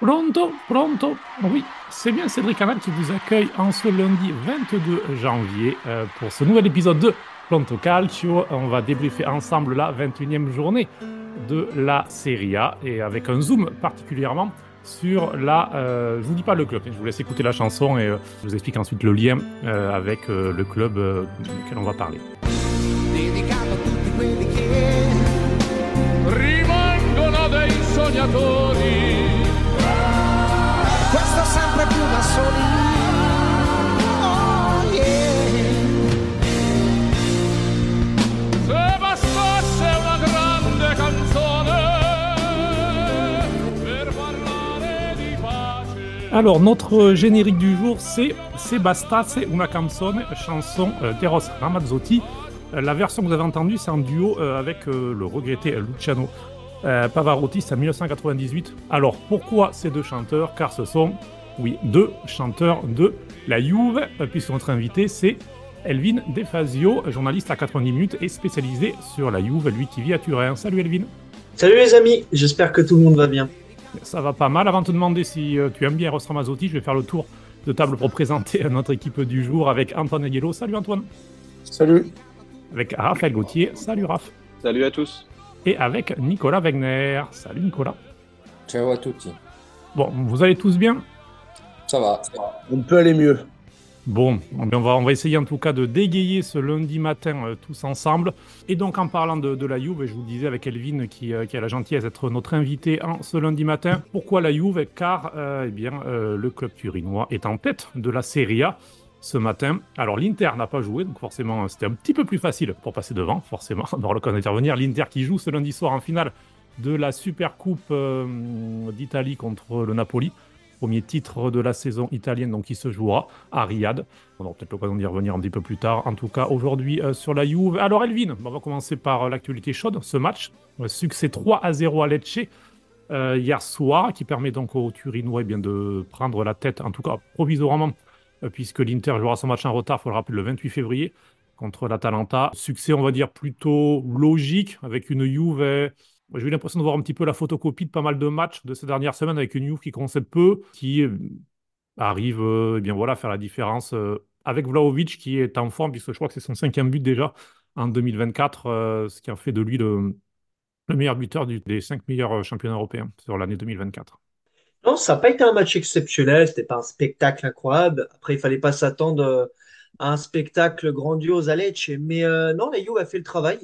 Pronto, pronto. Oui, c'est bien Cédric Canal qui vous accueille en ce lundi 22 janvier euh, pour ce nouvel épisode de Pronto Calcio. On va débriefer ensemble la 21e journée de la Serie A et avec un zoom particulièrement sur la. Euh, je vous dis pas le club, je vous laisse écouter la chanson et euh, je vous explique ensuite le lien euh, avec le club duquel on va parler. Alors, notre générique du jour, c'est Sebastace una canzone, chanson euh, d'Eros Ramazzotti. Euh, la version que vous avez entendue, c'est en duo euh, avec le regretté Luciano Pavarotti, c'est en 1998. Alors, pourquoi ces deux chanteurs? Car ce sont, oui, deux chanteurs de la Juve, puisque notre invité, c'est Elvin Defazio, journaliste à 90 minutes et spécialisé sur la Juve, lui qui vit à Turin. Salut Elvin Salut les amis, j'espère que tout le monde va bien. Ça va pas mal. Avant de te demander si euh, tu aimes bien Eros Ramazzotti, je vais faire le tour de table pour présenter notre équipe du jour avec Antoine Aguelo. Salut Antoine. Salut. Avec Raphaël Gauthier. Salut Raph. Salut à tous. Et avec Nicolas Wegner. Salut Nicolas. Ciao à tutti. Bon, vous allez tous bien? Ça va. On peut aller mieux. Bon, on va, on va essayer en tout cas de dégayer ce lundi matin euh, tous ensemble. Et donc en parlant de, de la Juve, je vous le disais avec Elvin qui, euh, qui a la gentillesse d'être notre invité en ce lundi matin. Pourquoi la Juve? Car euh, eh bien, euh, le club turinois est en tête de la Serie A ce matin. Alors l'Inter n'a pas joué, donc forcément c'était un petit peu plus facile pour passer devant, forcément, on aura l'occasion d'intervenir. L'Inter qui joue ce lundi soir en finale de la Super Coupe euh, d'Italie contre le Napoli. Premier titre de la saison italienne, donc qui se jouera à Riyad. On aura peut-être l'occasion d'y revenir un petit peu plus tard. En tout cas, aujourd'hui euh, sur la Juve. Alors, Elvin, on va commencer par euh, l'actualité chaude, ce match. Euh, succès 3 à 0 à Lecce hier soir, qui permet donc aux Turinois eh bien, de prendre la tête, en tout cas provisoirement, puisque l'Inter jouera son match en retard, il faut le rappeler, le 28 février contre l'Atalanta. Succès, on va dire, plutôt logique, avec une Juve. J'ai eu l'impression de voir un petit peu la photocopie de pas mal de matchs de ces dernières semaines, avec une Juve qui concède peu, qui euh, arrive euh, eh bien voilà, à faire la différence euh, avec Vlahovic, qui est en forme, puisque je crois que c'est son cinquième but déjà en 2024, euh, ce qui en fait de lui le, le meilleur buteur des cinq meilleurs championnats européens sur l'année 2024. Non, ça n'a pas été un match exceptionnel, c'était pas un spectacle incroyable. Après, il fallait pas s'attendre à un spectacle grandiose à Lecce. Mais non, la Juve a fait le travail.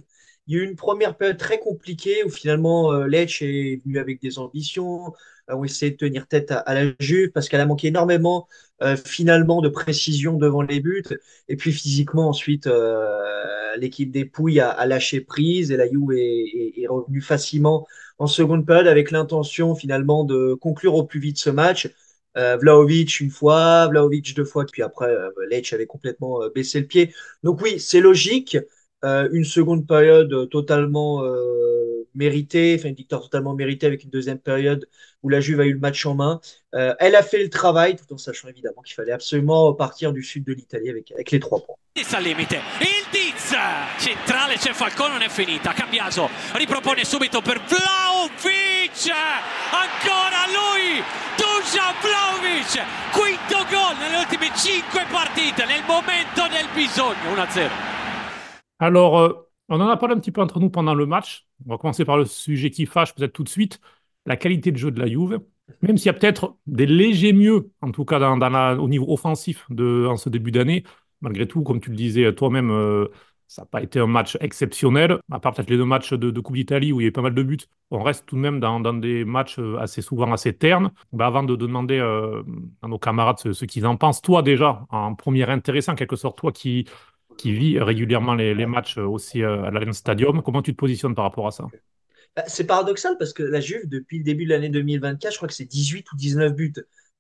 Il y a eu une première période très compliquée où finalement euh, Lecce est venu avec des ambitions, euh, ont essayé de tenir tête à, la Juve parce qu'elle a manqué énormément euh, finalement de précision devant les buts. Et puis physiquement ensuite, euh, l'équipe des Pouilles a, lâché prise et la Juve est, est, revenue facilement en seconde période avec l'intention finalement de conclure au plus vite ce match. Euh, Vlahovic une fois, Vlahovic deux fois, puis après Lecce avait complètement baissé le pied. Donc oui, c'est logique. Euh, une seconde période totalement euh, méritée, enfin une victoire totalement méritée avec une deuxième période où la Juve a eu le match en main. Euh, elle a fait le travail tout en sachant évidemment qu'il fallait absolument partir du sud de l'Italie avec, les trois points. Al limite, il Diz centrale c'è Falcone non è finita, Cambiaso. Ripropone subito per Vlaovic, ancora lui, Dusan Vlaovic, quinto gol nelle ultime 5 partite, nel momento del bisogno, 1-0. Alors, euh, on en a parlé un petit peu entre nous pendant le match. On va commencer par le sujet qui fâche peut-être tout de suite, la qualité de jeu de la Juve. Même s'il y a peut-être des légers mieux, en tout cas dans, au niveau offensif en ce début d'année, malgré tout, comme tu le disais toi-même, euh, ça n'a pas été un match exceptionnel, à part peut-être les deux matchs de, Coupe d'Italie où il y a pas mal de buts. On reste tout de même dans, des matchs euh, assez souvent assez ternes. Ben, avant de, de demander à nos camarades ce, ce qu'ils en pensent, toi déjà, en premier intéressant, en quelque sorte, toi qui, qui vis régulièrement les, matchs aussi euh, à l'Allianz Stadium, comment tu te positionnes par rapport à ça? Bah, C'est paradoxal parce que la Juve, depuis le début de l'année 2024, je crois que c'est 18 ou 19 buts.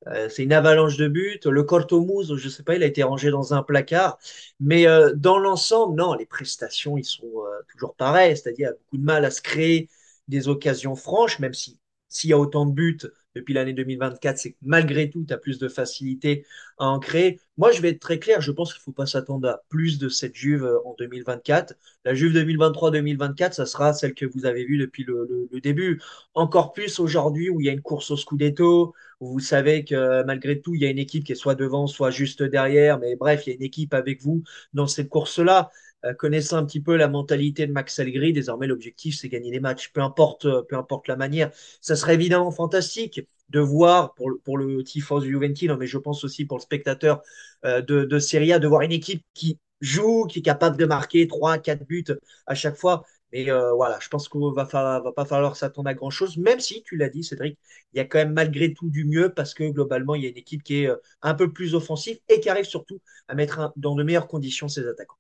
Euh, c'est une avalanche de buts. Le Cortomouze, je sais pas, il a été rangé dans un placard. Mais euh, dans l'ensemble, non, les prestations, ils sont toujours pareils. C'est-à-dire, beaucoup de mal à se créer des occasions franches, même si s'il y a autant de buts depuis l'année 2024, c'est que malgré tout, tu as plus de facilité à en créer. Moi, je vais être très clair, je pense qu'il ne faut pas s'attendre à plus de cette Juve euh, en 2024. La Juve 2023-2024, ça sera celle que vous avez vue depuis le, le- le début. Encore plus aujourd'hui où il y a une course au Scudetto, où vous savez que malgré tout, il y a une équipe qui est soit devant, soit juste derrière. Mais bref, il y a une équipe avec vous dans cette course-là. Euh, connaissant un petit peu la mentalité de Max Allegri, désormais l'objectif c'est gagner les matchs, peu importe, euh, peu importe la manière. Ça serait évidemment fantastique de voir pour le, pour le Tifos mais je pense aussi pour le spectateur euh, de, de Serie A, de voir une équipe qui joue, qui est capable de marquer 3 4 buts à chaque fois. Mais voilà, je pense qu'il va, va pas falloir s'attendre à grand-chose, même si, tu l'as dit, Cédric, il y a quand même malgré tout du mieux parce que globalement, il y a une équipe qui est un peu plus offensive et qui arrive surtout à mettre dans de meilleures conditions ses attaquants.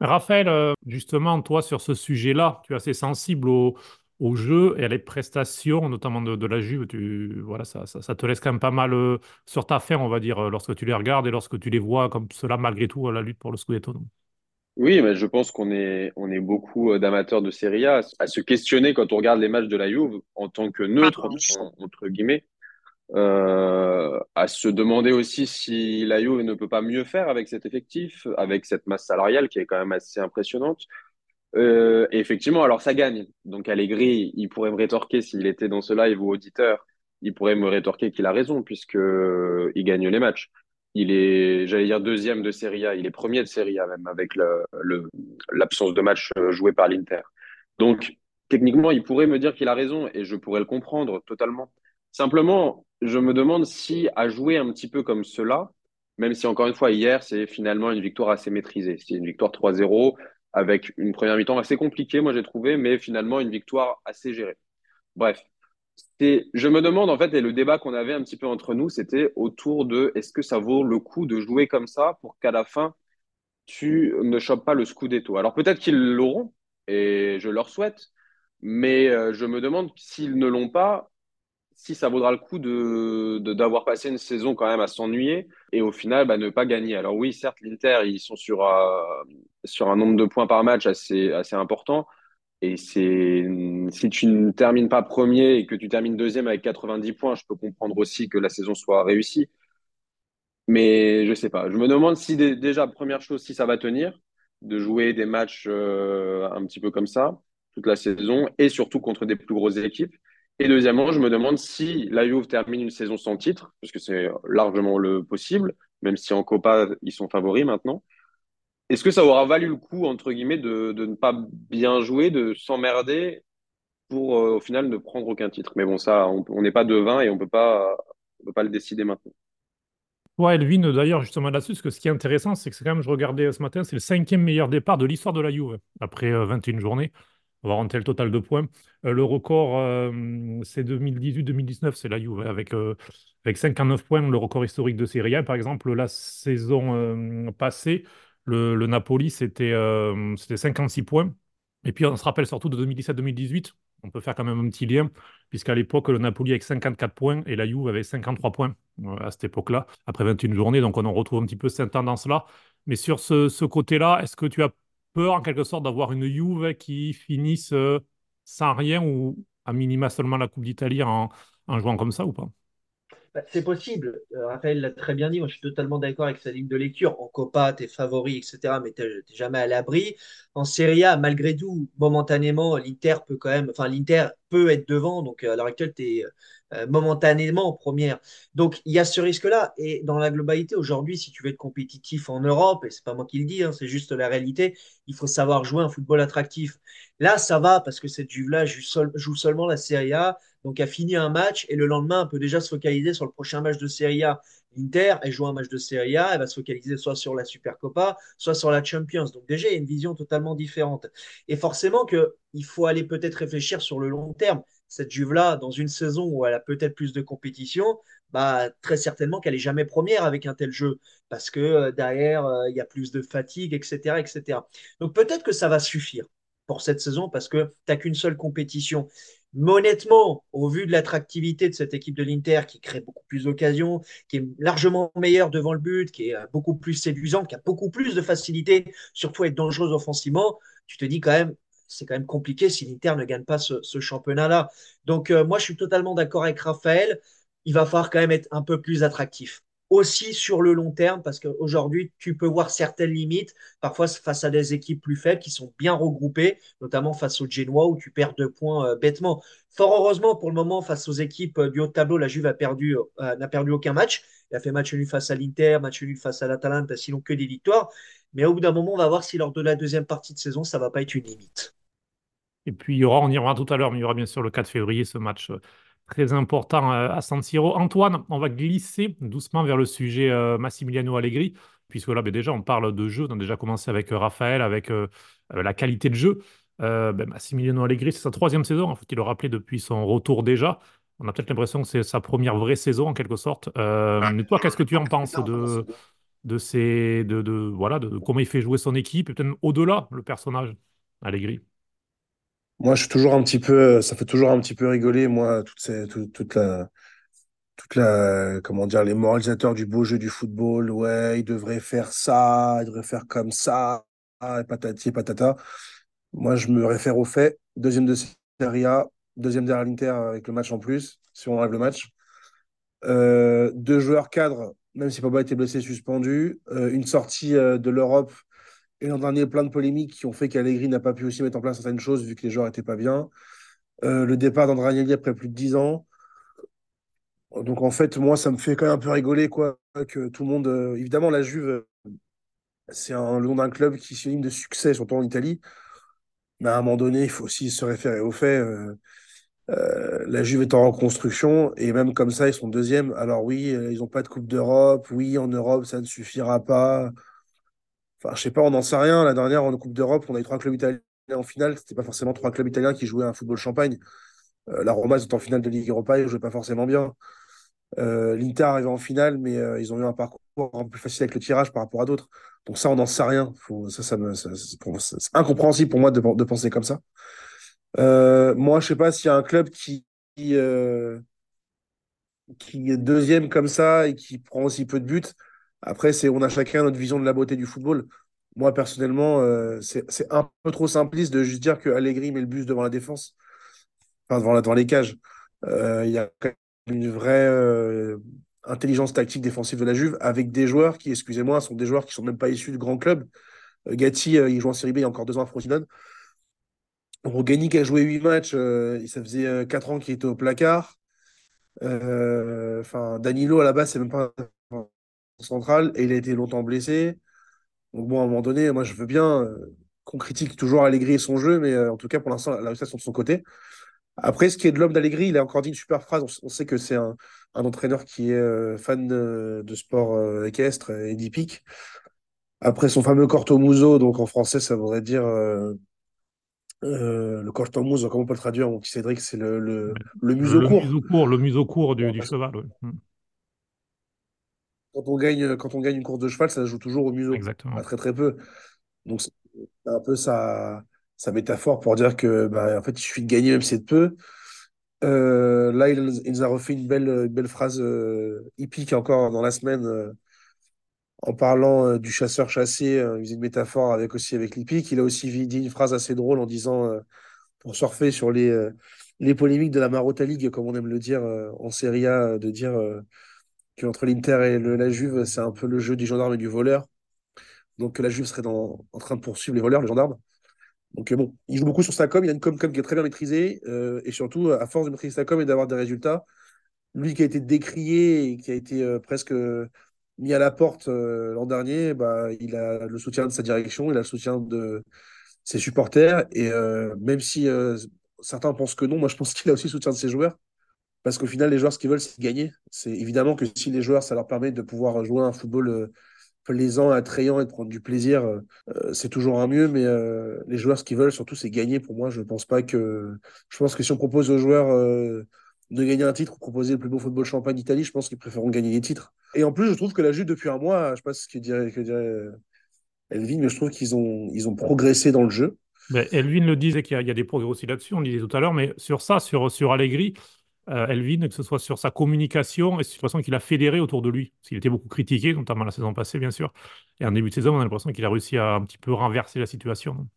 Raphaël, euh, justement, toi, sur ce sujet-là, tu es assez sensible au, au jeu et à les prestations, notamment de, de la Juve. Tu, voilà, ça, ça, ça te laisse quand même pas mal euh, sur ta faim, on va dire, euh, lorsque tu les regardes et lorsque tu les vois comme cela, malgré tout, à la lutte pour le Scudetto. non? Oui, mais je pense qu'on est, on est beaucoup d'amateurs de Serie A à se questionner quand on regarde les matchs de la Juve en tant que neutre, en- entre guillemets, euh, à se demander aussi si la ne peut pas mieux faire avec cet effectif, avec cette masse salariale qui est quand même assez impressionnante. Euh, effectivement, alors ça gagne. Donc Allegri, il pourrait me rétorquer s'il était dans ce live ou auditeur, il pourrait me rétorquer qu'il a raison puisque euh, il gagne les matchs. Il est, j'allais dire deuxième de Serie A, il est premier de Serie A même avec l'absence de match joué par l'Inter. Donc techniquement, il pourrait me dire qu'il a raison et je pourrais le comprendre totalement. Simplement, je me demande si à jouer un petit peu comme cela, même si encore une fois hier, c'est finalement une victoire assez maîtrisée. C'est une victoire 3-0 avec une première mi-temps assez compliquée, moi j'ai trouvé, mais finalement une victoire assez gérée. Bref, je me demande en fait, et le débat qu'on avait un petit peu entre nous, c'était autour de est-ce que ça vaut le coup de jouer comme ça pour qu'à la fin tu ne chopes pas le Scudetto. Alors peut-être qu'ils l'auront, et je leur souhaite, mais euh, je me demande s'ils ne l'ont pas, si ça vaudra le coup de, d'avoir passé une saison quand même à s'ennuyer et au final bah, ne pas gagner. Alors oui, certes, l'Inter, ils sont sur, euh, sur un nombre de points par match assez, assez important. Et si tu ne termines pas premier et que tu termines deuxième avec 90 points, je peux comprendre aussi que la saison soit réussie. Mais je sais pas. Je me demande si dé- déjà, première chose, si ça va tenir, de jouer des matchs euh, un petit peu comme ça toute la saison et surtout contre des plus grosses équipes. Et deuxièmement, je me demande si la Juve termine une saison sans titre, parce que c'est largement le possible, même si en Copa, ils sont favoris maintenant. Est-ce que ça aura valu le coup, entre guillemets, de, ne pas bien jouer, de s'emmerder pour euh, au final ne prendre aucun titre? Mais bon, ça, on n'est pas devin et on on peut pas le décider maintenant. Ouais, Elvin, d'ailleurs, justement là-dessus, parce que ce qui est intéressant, c'est que quand même, je regardais euh, ce matin, c'est le cinquième meilleur départ de l'histoire de la Juve, après euh, 21 journées. On va rentrer le total de points. Euh, le record, euh, c'est 2018-2019, c'est la Juve, avec, euh, avec 59 points, le record historique de Serie A. Par exemple, la saison passée, le, Napoli, c'était euh, c'était 56 points. Et puis, on se rappelle surtout de 2017-2018. On peut faire quand même un petit lien, puisqu'à l'époque, le Napoli avec 54 points et la Juve avait 53 points à cette époque-là, après 21 journées. Donc, on en retrouve un petit peu cette tendance-là. Mais sur ce côté-là, est-ce que tu as peur, en quelque sorte, d'avoir une Juve qui finisse euh, sans rien ou à minima seulement la Coupe d'Italie en, jouant comme ça ou pas? Bah, C'est possible. Euh, Raphaël l'a très bien dit. Moi, je suis totalement d'accord avec sa ligne de lecture. En Copa, t'es favori, etc. Mais t'es jamais à l'abri. En Serie A, malgré tout, momentanément, l'Inter peut quand même, enfin, l'Inter peut être devant. Donc, à l'heure actuelle, t'es euh, momentanément en première. Donc, il y a ce risque-là. Et dans la globalité, aujourd'hui, si tu veux être compétitif en Europe, et c'est pas moi qui le dis, hein, c'est juste la réalité, il faut savoir jouer un football attractif. Là, ça va parce que cette Juve-là joue, joue seulement la Serie A donc a fini un match et le lendemain, elle peut déjà se focaliser sur le prochain match de Serie A. L'Inter, elle joue un match de Serie A, elle va se focaliser soit sur la Supercopa, soit sur la Champions. Donc déjà, il y a une vision totalement différente. Et forcément qu'il faut aller peut-être réfléchir sur le long terme. Cette Juve-là, dans une saison où elle a peut-être plus de compétition, bah, très certainement qu'elle est jamais première avec un tel jeu, parce que euh, derrière, euh, il y a plus de fatigue, etc. etc. Donc peut-être que ça va suffire pour cette saison, parce que tu n'as qu'une seule compétition. Mais honnêtement, au vu de l'attractivité de cette équipe de l'Inter qui crée beaucoup plus d'occasions, qui est largement meilleure devant le but, qui est euh, beaucoup plus séduisante, qui a beaucoup plus de facilité, surtout être dangereuse offensivement, tu te dis quand même, c'est quand même compliqué si l'Inter ne gagne pas ce, ce championnat-là. Donc, euh, moi, je suis totalement d'accord avec Raphaël. Il va falloir quand même être un peu plus attractif. Aussi sur le long terme, parce qu'aujourd'hui, tu peux voir certaines limites, parfois face à des équipes plus faibles qui sont bien regroupées, notamment face au Genoa où tu perds deux points euh, bêtement. Fort heureusement, pour le moment, face aux équipes euh, du haut tableau, la Juve a perdu, euh, n'a perdu aucun match. Il a fait match nul face à l'Inter, match nul face à l'Atalanta, sinon que des victoires. Mais au bout d'un moment, on va voir si lors de la deuxième partie de saison, ça va pas être une limite. Et puis, il y aura, on y reviendra tout à l'heure, mais il y aura bien sûr le 4 février, ce match très important euh, à San Siro. Antoine, on va glisser doucement vers le sujet euh, Massimiliano Allegri, puisque là, ben, déjà, on parle de jeu. On a déjà commencé avec euh, Raphaël, avec la qualité de jeu. Euh, ben, Massimiliano Allegri, c'est sa troisième saison, il faut il le rappeler depuis son retour déjà. On a peut-être l'impression que c'est sa première vraie saison, en quelque sorte. Euh, mais toi, qu'est-ce que tu en penses de, de, ces, de, de, voilà, de, de comment il fait jouer son équipe, et peut-être au-delà, le personnage, Allegri? Moi, je suis toujours un petit peu, ça fait toujours un petit peu rigoler, moi, toute, ces, tout- toute la, toute la, comment dire, les moralisateurs du beau jeu du football. Ouais, il devrait faire ça, il devrait faire comme ça, et patati et patata. Moi, je me réfère au fait. Deuxième de Serie A, deuxième derrière l'Inter avec le match en plus, si on enlève le match. Euh, deux joueurs cadres, même si Pogba était blessé, suspendu. Euh, une sortie euh, de l'Europe et l'an dernier, plein de polémiques qui ont fait qu'Allegri n'a pas pu aussi mettre en place certaines choses vu que les joueurs n'étaient pas bien. Euh, le départ d'André Agnelli après plus de 10 ans. Donc en fait, moi, ça me fait quand même un peu rigoler quoi, que tout le monde. euh, évidemment, la Juve, c'est le nom d'un club qui synonyme de succès, surtout en Italie. Mais à un moment donné, il faut aussi se référer aux faits. euh, la Juve est en reconstruction et même comme ça, ils sont deuxièmes. Alors oui, ils n'ont pas de Coupe d'Europe. Oui, en Europe, ça ne suffira pas. Enfin, je sais pas, on n'en sait rien. La dernière, en Coupe d'Europe, on a eu trois clubs italiens en finale. C'était pas forcément trois clubs italiens qui jouaient un football champagne. Euh, la Roma, est en finale de Ligue Europa, ils ne jouaient pas forcément bien. Euh, L'Inter arrivait en finale, mais euh, ils ont eu un parcours un peu plus facile avec le tirage par rapport à d'autres. Donc ça, on n'en sait rien. Ça, c'est incompréhensible pour moi de, penser comme ça. Euh, moi, je sais pas s'il y a un club qui est deuxième comme ça et qui prend aussi peu de buts. Après, c'est, on a chacun notre vision de la beauté du football. Moi, personnellement, euh, c'est, un peu trop simpliste de juste dire que Allegri met le bus devant la défense, enfin devant, les cages. Euh, Il y a une vraie euh, intelligence tactique défensive de la Juve avec des joueurs qui, excusez-moi, sont des joueurs qui sont même pas issus de grands clubs. Gatti, il joue en Série B il y a encore deux ans à Frosinone. Rogani qui a joué huit matchs, ça faisait quatre ans qu'il était au placard. Enfin, Danilo à la base, c'est même pas un central et il a été longtemps blessé. Donc bon, à un moment donné, moi je veux bien euh, qu'on critique toujours Allegri et son jeu, mais euh, en tout cas pour l'instant, la réussite sont de son côté. Après, ce qui est de l'homme d'Allegri, il a encore dit une super phrase. On, on sait que c'est un, un entraîneur qui est euh, fan de, de sport équestre et d'hippique. Après son fameux cortomuso, donc en français, ça voudrait dire euh, le cortomuso, comment on peut le traduire, mon petit Cédric, c'est le, le, le museau Le court. museau court, le museau court du, cheval. ouais. Quand on gagne, quand on gagne une course de cheval, ça se joue toujours au museau, Exactement. pas très très peu. Donc c'est un peu sa, sa métaphore pour dire que bah, en fait, il suffit de gagner même si c'est de peu. Euh, là, il, il nous a refait une belle, une belle phrase euh, hippique encore dans la semaine euh, en parlant du chasseur chassé. il faisait une métaphore avec aussi avec l'hippique. Il a aussi dit une phrase assez drôle en disant pour surfer sur les, les polémiques de la Marotta League, comme on aime le dire en Serie A, de dire qu'entre l'Inter et la Juve, c'est un peu le jeu du gendarme et du voleur. Donc la Juve serait en train de poursuivre les voleurs, les gendarmes. Donc euh, bon, il joue beaucoup sur sa com, il a une com, com qui est très bien maîtrisée, euh, et surtout, à force de maîtriser sa com et d'avoir des résultats, lui qui a été décrié et qui a été euh, presque mis à la porte l'an dernier, bah, il a le soutien de sa direction, il a le soutien de ses supporters, et même si certains pensent que non, moi je pense qu'il a aussi le soutien de ses joueurs, parce qu'au final, les joueurs, ce qu'ils veulent, c'est gagner. C'est évidemment que si les joueurs, ça leur permet de pouvoir jouer un football euh, plaisant, attrayant et de prendre du plaisir, euh, euh, c'est toujours un mieux. Mais les joueurs, ce qu'ils veulent surtout, c'est gagner. Pour moi, je pense pas que. Je pense que si on propose aux joueurs de gagner un titre ou proposer le plus beau football champagne d'Italie, je pense qu'ils préféreront gagner des titres. Et en plus, je trouve que la Juve, depuis un mois, je sais pas ce que dirait, que Elvin, mais je trouve qu'ils ont, ils ont progressé dans le jeu. Elvin le disait qu'il y a des progrès aussi là-dessus, on le disait tout à l'heure, mais sur ça, sur, sur Allegri, euh, Elvin, que ce soit sur sa communication et sur la façon qu'il a fédéré autour de lui, parce était beaucoup critiqué, notamment la saison passée, bien sûr. Et en début de saison, on a l'impression qu'il a réussi à un petit peu renverser la situation.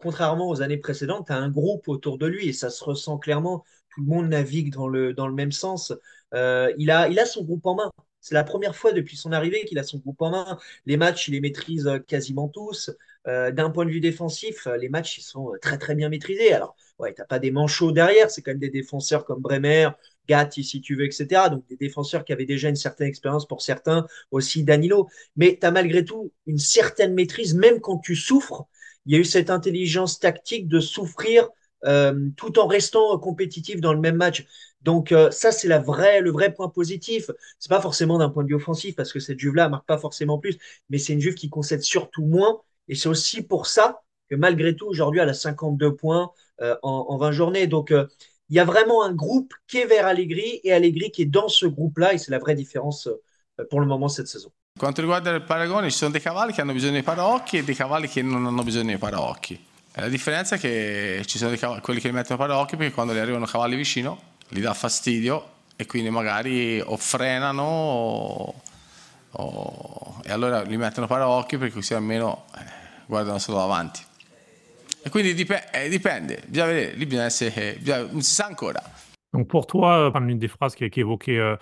contrairement aux années précédentes, tu as un groupe autour de lui et ça se ressent clairement. Tout le monde navigue dans le, dans le même sens. Euh, il a, il a son groupe en main. C'est la première fois depuis son arrivée qu'il a son groupe en main. Les matchs, il les maîtrise euh, quasiment tous. D'un point de vue défensif, les matchs, ils sont très très bien maîtrisés. Alors, ouais, t'as pas des manchots derrière, c'est quand même des défenseurs comme Bremer, Gatti, si tu veux, etc. Donc des défenseurs qui avaient déjà une certaine expérience pour certains, aussi Danilo. Mais tu as malgré tout une certaine maîtrise, même quand tu souffres. Il y a eu cette intelligence tactique de souffrir euh, tout en restant compétitif dans le même match. Donc euh, ça, c'est le vrai point positif. C'est pas forcément d'un point de vue offensif, parce que cette Juve-là marque pas forcément plus, mais c'est une Juve qui concède surtout moins. Et c'est aussi pour ça que malgré tout, aujourd'hui, elle a 52 points en, en 20 journées. Donc euh, il y a vraiment un groupe qui est vers Allegri et Allegri qui est dans ce groupe-là, et c'est la vraie différence euh, pour le moment cette saison. Quanto riguarda il paragone, ci sono dei cavalli che hanno bisogno di paraocchi e dei cavalli che non hanno bisogno di paraocchi. E La differenza è che ci sono dei cavalli, quelli che li mettono paraocchi perché quando gli arrivano cavalli vicino gli dà fastidio e quindi magari o frenano o, o- e allora li mettono paraocchi perché così almeno eh, guardano solo davanti. E quindi dip- eh, dipende, bisogna vedere, lì bisogna essere, bisogna- sa ancora. Donc pour toi, prendre l'une des phrases qui, qui évoquait euh,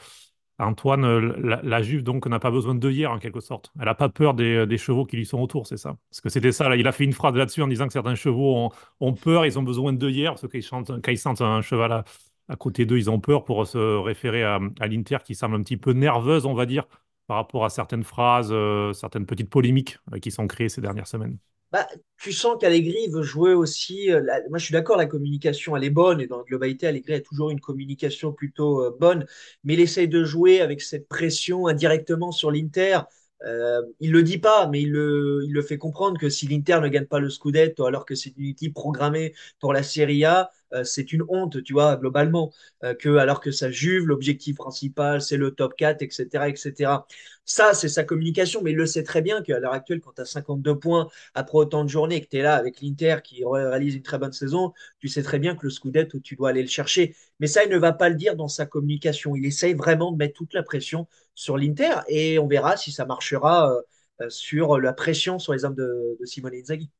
Antoine, euh, la, la Juve donc n'a pas besoin de hier en quelque sorte. Elle n'a pas peur des, des chevaux qui lui sont autour, c'est ça? Parce que c'était ça, il a fait une phrase là-dessus en disant que certains chevaux ont, peur, ils ont besoin de hier, parce que quand ils, quand sentent un cheval à, côté d'eux, ils ont peur pour se référer à, l'Inter qui semble un petit peu nerveuse, on va dire, par rapport à certaines phrases, euh, certaines petites polémiques euh, qui sont créées ces dernières semaines. Bah, tu sens qu'Allegri veut jouer aussi. euh, moi, je suis d'accord, la communication, elle est bonne. Et dans la globalité, Allegri a toujours une communication plutôt euh, bonne. Mais il essaye de jouer avec cette pression indirectement sur l'Inter. Euh, il le dit pas, mais il le, il le fait comprendre que si l'Inter ne gagne pas le Scudetto alors que c'est une équipe programmée pour la Serie A, c'est une honte, tu vois, globalement. Euh, que, alors que ça Juve, l'objectif principal, c'est le top 4, etc., etc. Ça, c'est sa communication, mais il le sait très bien qu'à l'heure actuelle, quand tu as 52 points après autant de journées que tu es là avec l'Inter qui réalise une très bonne saison, tu sais très bien que le Scudetto, tu dois aller le chercher. Mais ça, il ne va pas le dire dans sa communication. Il essaye vraiment de mettre toute la pression sur l'Inter et on verra si ça marchera euh, euh, sur la pression sur les hommes de, de Simone Inzaghi.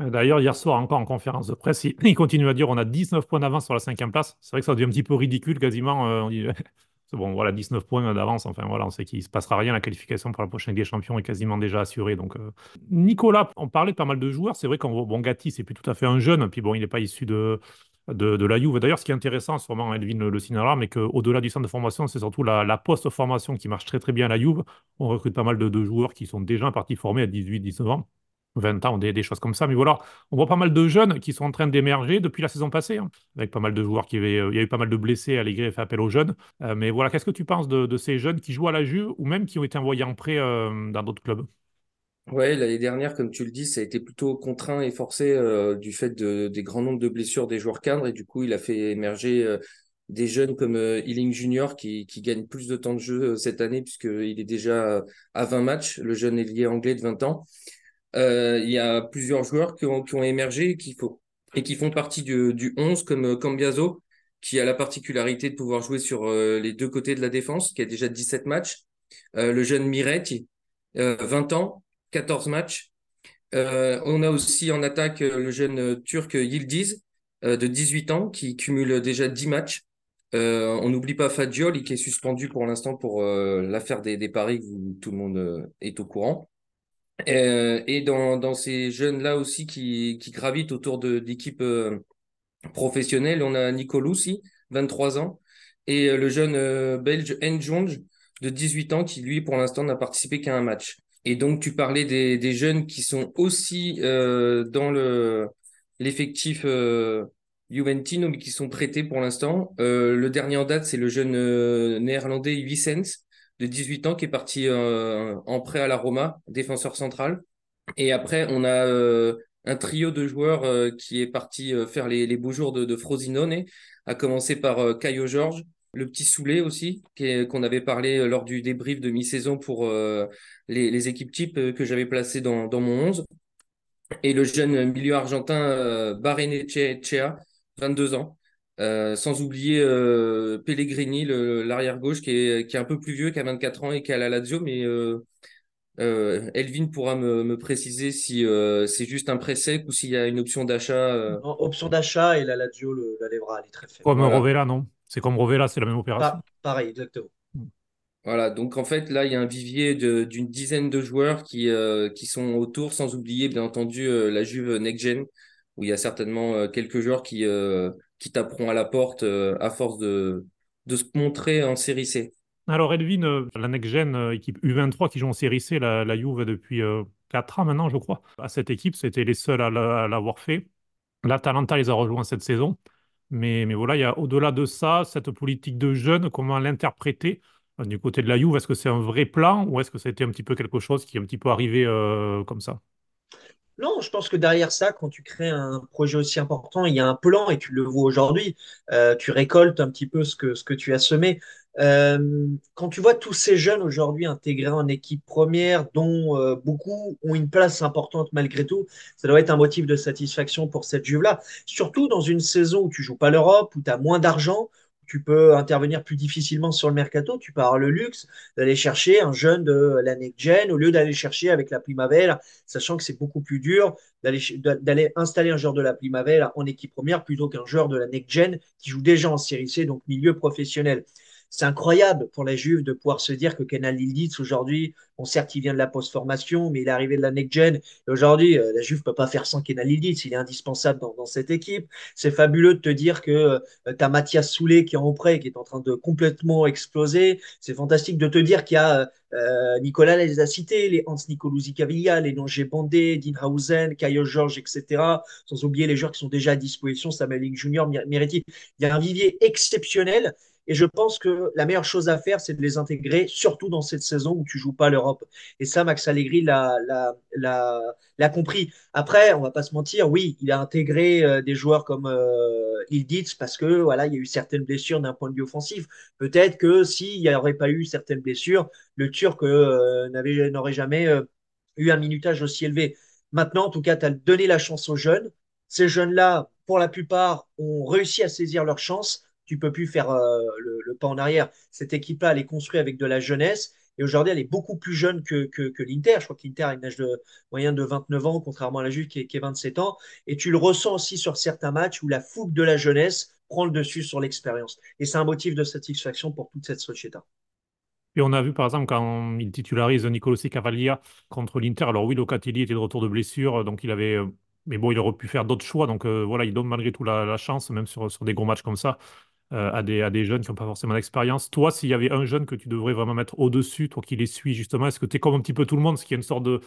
Euh, D'ailleurs, hier soir, encore en conférence de presse, il, continue à dire on a 19 points d'avance sur la cinquième place. C'est vrai que ça devient un petit peu ridicule quasiment. euh, on dit, bon, voilà, 19 points d'avance. Enfin, voilà, on sait qu'il ne se passera rien. La qualification pour la prochaine des Champions est quasiment déjà assurée. Donc, euh, Nicolas, on parlait de pas mal de joueurs. C'est vrai qu'on bon, Gatti, c'est plus tout à fait un jeune. Puis bon, il n'est pas issu de, de, la Juve. D'ailleurs, ce qui est intéressant, sûrement Elvin le, le signalera, mais qu'au-delà du centre de formation, c'est surtout la, la post-formation qui marche très très bien à la Juve. On recrute pas mal de, de joueurs qui sont déjà partis formés à 18-19 ans. 20 ans, des, des choses comme ça. Mais voilà, on voit pas mal de jeunes qui sont en train d'émerger depuis la saison passée, hein, avec pas mal de joueurs qui avaient. Il y a eu pas mal de blessés. Allegri fait appel aux jeunes. Euh, mais voilà, qu'est-ce que tu penses de, ces jeunes qui jouent à la Juve ou même qui ont été envoyés en prêt euh, dans d'autres clubs? Ouais, l'année dernière, comme tu le dis, ça a été plutôt contraint et forcé euh, du fait de, des grands nombres de blessures des joueurs cadres et du coup, il a fait émerger euh, des jeunes comme euh, Ealing Junior qui, gagne plus de temps de jeu euh, cette année puisqu'il est déjà à 20 matchs, le jeune ailier anglais de 20 ans. Euh, il y a plusieurs joueurs qui ont, émergé et qui, faut, et qui font partie du, du 11 comme euh, Cambiaso qui a la particularité de pouvoir jouer sur euh, les deux côtés de la défense, qui a déjà 17 matchs. Le jeune Miretti, euh, 20 ans, 14 matchs. On a aussi en attaque le jeune turc Yildiz euh, de 18 ans qui cumule déjà 10 matchs. On n'oublie pas Fadjol qui est suspendu pour l'instant pour l'affaire des, des paris où tout le monde est au courant. Euh, et dans, dans ces jeunes-là aussi qui, qui gravitent autour d'équipes euh, professionnelles, on a Nicoloussi, 23 ans, et euh, le jeune belge Njonj de 18 ans qui, lui, pour l'instant, n'a participé qu'à un match. Et donc, tu parlais des, des jeunes qui sont aussi euh, dans le l'effectif euh, Juventino, mais qui sont prêtés pour l'instant. Euh, le dernier en date, c'est le jeune néerlandais Vicens, de 18 ans, qui est parti euh, en prêt à la Roma, défenseur central. Et après, on a euh, un trio de joueurs euh, qui est parti euh, faire les, les beaux jours de, de Frosinone, à commencer par Caio Georges, le petit Soulet aussi, qu'on avait parlé lors du débrief de mi-saison pour les, les équipes types que j'avais placées dans, dans mon 11. Et le jeune milieu argentin euh, Barrenechea, 22 ans. Euh, sans oublier euh, Pellegrini, le- l'arrière gauche, qui est, qui est un peu plus vieux, qui a 24 ans et qui est à la Lazio, mais euh, Euh, Elvin pourra me, me préciser si euh, c'est juste un prêt sec ou s'il y a une option d'achat. euh. Option d'achat et la Lazio le- la lèvera, elle est très faible. Comme Voilà. Rovella, non? C'est comme Rovella, c'est la même opération. Pa- pareil, exactement. Voilà, donc en fait, là, il y a un vivier de- d'une dizaine de joueurs qui, euh, qui sont autour, sans oublier, bien entendu, euh, la Juve Next Gen, où il y a certainement euh, quelques joueurs qui, euh, qui taperont à la porte euh, à force de, de se montrer en série C. Alors, Elvin, euh, la Next Gen, euh, équipe U23 qui joue en série C, la, la Juve depuis euh, 4 ans maintenant, je crois. À cette équipe, c'était les seuls à la- à l'avoir fait. L'Atalanta les a rejoints cette saison. Mais, mais voilà, il y a au-delà de ça, cette politique de jeunes, comment l'interpréter du côté de la Juve? Est-ce que c'est un vrai plan ou est-ce que ça a été un petit peu quelque chose qui est un petit peu arrivé comme ça? Non, je pense que derrière ça, quand tu crées un projet aussi important, il y a un plan et tu le vois aujourd'hui. Euh, tu récoltes un petit peu ce que, tu as semé. Euh, quand tu vois tous ces jeunes aujourd'hui intégrés en équipe première, dont euh, beaucoup ont une place importante malgré tout, ça doit être un motif de satisfaction pour cette Juve-là. Surtout dans une saison où tu joues pas l'Europe, où tu as moins d'argent, tu peux intervenir plus difficilement sur le mercato, tu peux avoir le luxe d'aller chercher un jeune de la next gen au lieu d'aller chercher avec la Primavera sachant que c'est beaucoup plus dur d'aller installer un joueur de la Primavera en équipe première plutôt qu'un joueur de la Next qui joue déjà en Série C, donc milieu professionnel. C'est incroyable pour la Juve de pouvoir se dire que Kenal Ildiz aujourd'hui, bon certes il vient de la post-formation, mais il est arrivé de la Next Gen. Et aujourd'hui, euh, la Juve peut pas faire sans Kenal Ildiz, il est indispensable dans, cette équipe. C'est fabuleux de te dire que euh, tu as Mathias Soulet qui est en prêt, qui est en train de complètement exploser. C'est fantastique de te dire qu'il y a euh, Nicolas les a cités, les Hans Nicolosi Cavilla, les Nongé Bandé, Dinhausen, Caio Georges, etc. Sans oublier les joueurs qui sont déjà à disposition, Samuel Junior, Meretti. Il y a un vivier exceptionnel. Et je pense que la meilleure chose à faire, c'est de les intégrer, surtout dans cette saison où tu joues pas l'Europe. Et ça, Max Allegri l'a, compris. Après, on va pas se mentir, oui, il a intégré euh, des joueurs comme euh, parce que voilà, il y a eu certaines blessures d'un point de vue offensif. Peut-être que s'il n'y aurait pas eu certaines blessures, le Turc euh, n'aurait jamais euh, eu un minutage aussi élevé. Maintenant, en tout cas, tu as donné la chance aux jeunes. Ces jeunes-là, pour la plupart, ont réussi à saisir leur chance. Tu peux plus faire euh, le, pas en arrière. Cette équipe-là, elle est construite avec de la jeunesse. Et aujourd'hui, elle est beaucoup plus jeune que, l'Inter. Je crois que l'Inter a une âge de, moyenne de 29 ans, contrairement à la Juve qui est, qui est 27 ans. Et tu le ressens aussi sur certains matchs où la fougue de la jeunesse prend le dessus sur l'expérience. Et c'est un motif de satisfaction pour toute cette société. Et on a vu par exemple quand il titularise Nicolosi Cavaglia contre l'Inter. Alors oui, Locatelli était de retour de blessure, donc il avait. Mais bon, il aurait pu faire d'autres choix. Donc euh, voilà, il donne malgré tout la, la chance, même sur, sur, des gros matchs comme ça, euh, à, des, jeunes qui n'ont pas forcément d'expérience. Toi, s'il y avait un jeune que tu devrais vraiment mettre au-dessus, toi qui les suis justement, est-ce que tu es comme un petit peu tout le monde, ce qui est une sorte de,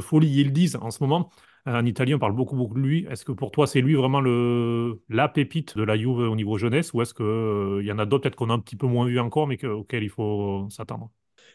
folie, ils le disent en ce moment En Italie, on parle beaucoup, beaucoup de lui. Est-ce que pour toi, c'est lui vraiment la pépite de la Juve au niveau jeunesse ou est-ce qu'il euh, y en a d'autres peut-être qu'on a un petit peu moins vu encore, mais que, auxquels il faut s'attendre?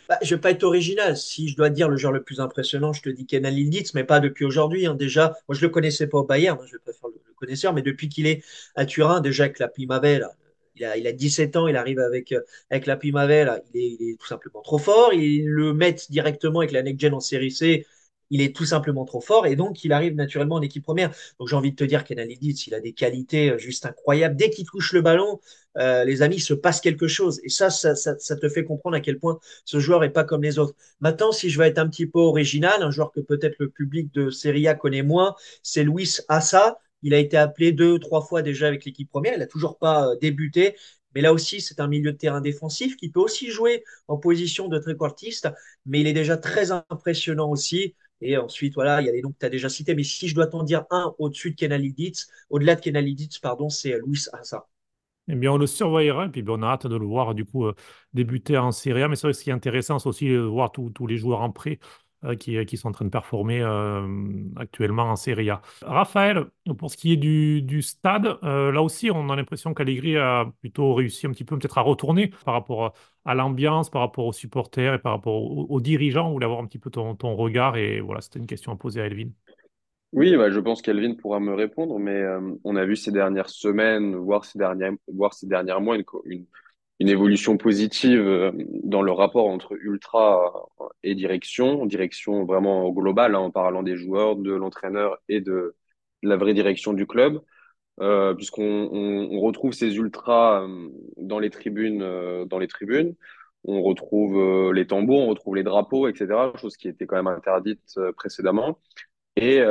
Bah, je vais pas être original. Si je dois dire le joueur le plus impressionnant, je te dis Kenan Ildiz, mais pas depuis aujourd'hui. Hein. Déjà, moi je le connaissais pas au Bayern, hein, je préfère le, le connaisseur, mais depuis qu'il est à Turin, déjà avec la Primavera, il a, il a 17 ans, il arrive avec, avec la Primavera, il est, il est tout simplement trop fort. Ils le mettent directement avec la Next Gen en série C, il est tout simplement trop fort et donc il arrive naturellement en équipe première. Donc j'ai envie de te dire Kenan Ildiz, il a des qualités juste incroyables. Dès qu'il touche le ballon, euh, les amis, il se passe quelque chose. Et ça ça, te fait comprendre à quel point ce joueur est pas comme les autres. Maintenant, si je veux être un petit peu original, un joueur que peut-être le public de Serie A connaît moins, c'est Luis Assa. Il a été appelé deux, trois fois déjà avec l'équipe première. Il n'a toujours pas euh, débuté. Mais là aussi, c'est un milieu de terrain défensif qui peut aussi jouer en position de tréquartiste, mais il est déjà très impressionnant aussi. Et ensuite, voilà, il y a les noms que tu as déjà cités. Mais si je dois t'en dire un au-dessus de Kenaliditz, au-delà de Kenaliditz, pardon, c'est Luis Assa. Eh bien, on le surveillera et puis on a hâte de le voir du coup euh, débuter en Serie A. Mais c'est vrai que ce qui est intéressant, c'est aussi de voir tous les joueurs en prêt euh, qui, qui, sont en train de performer euh, actuellement en Serie A. Raphaël, pour ce qui est du, stade, euh, là aussi, on a l'impression qu'Allegri a plutôt réussi un petit peu peut-être à retourner par rapport à l'ambiance, par rapport aux supporters et par rapport aux, dirigeants. On voulait avoir un petit peu ton, regard et voilà, c'était une question à poser à Elvin. Oui, bah, je pense qu'Elvin pourra me répondre, mais euh, on a vu ces dernières semaines, voire ces derniers, mois, une, une évolution positive euh, dans le rapport entre ultra et direction, direction vraiment globale, hein, en parlant des joueurs, de l'entraîneur et de, la vraie direction du club, euh, puisqu'on on, on retrouve ces ultras euh, dans les tribunes, dans les tribunes. on retrouve les tambours, on retrouve les drapeaux, etc. Chose qui était quand même interdite précédemment. Et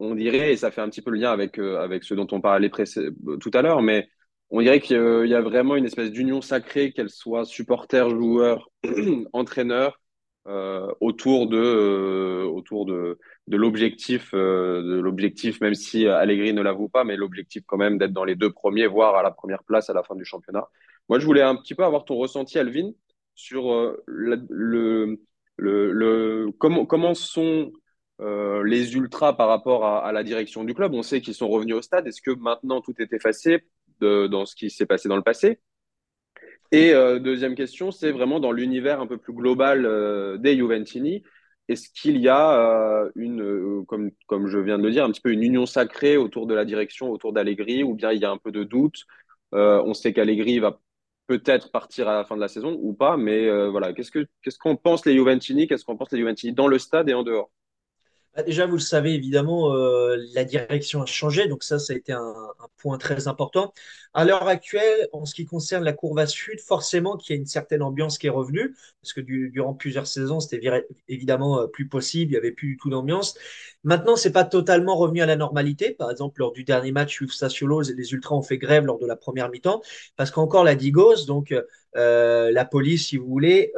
on dirait, et ça fait un petit peu le lien avec, avec ce dont on parlait tout à l'heure, mais on dirait qu'il y a vraiment une espèce d'union sacrée, qu'elle soit supporter, joueur, entraîneur, euh, autour de, euh, autour de, l'objectif, euh, de l'objectif, même si Allegri ne l'avoue pas, mais l'objectif quand même d'être dans les deux premiers, voire à la première place à la fin du championnat. Moi, je voulais un petit peu avoir ton ressenti, Alvin, sur le, le, le, comment, comment sont les ultras par rapport à la direction du club? On sait qu'ils sont revenus au stade. Est-ce que maintenant tout est effacé? Dans ce qui s'est passé dans le passé? Et euh, deuxième question, c'est vraiment dans l'univers un peu plus global euh, des Juventini. Est-ce qu'il y a euh, une, comme, comme je viens de le dire, un petit peu une union sacrée autour de la direction, autour d'Allegri, ou bien il y a un peu de doute? On sait qu'Allegri va peut-être partir à la fin de la saison ou pas, mais voilà, qu'est-ce que qu'est-ce qu'on pense les Juventini? Qu'est-ce qu'on pense les Juventini dans le stade et en dehors? Bah, Déjà, vous le savez, évidemment, euh, la direction a changé, donc ça, ça a été un, point très important. À l'heure actuelle, en ce qui concerne la courbe sud, forcément qu'il y a une certaine ambiance qui est revenue, parce que du- durant plusieurs saisons, c'était évidemment euh, plus possible, il n'y avait plus du tout d'ambiance. Maintenant, c'est pas totalement revenu à la normalité. Par exemple, lors du dernier match Juve Sassuolo, les Ultras ont fait grève lors de la première mi-temps, parce qu'encore la Digos, donc euh, la police, si vous voulez,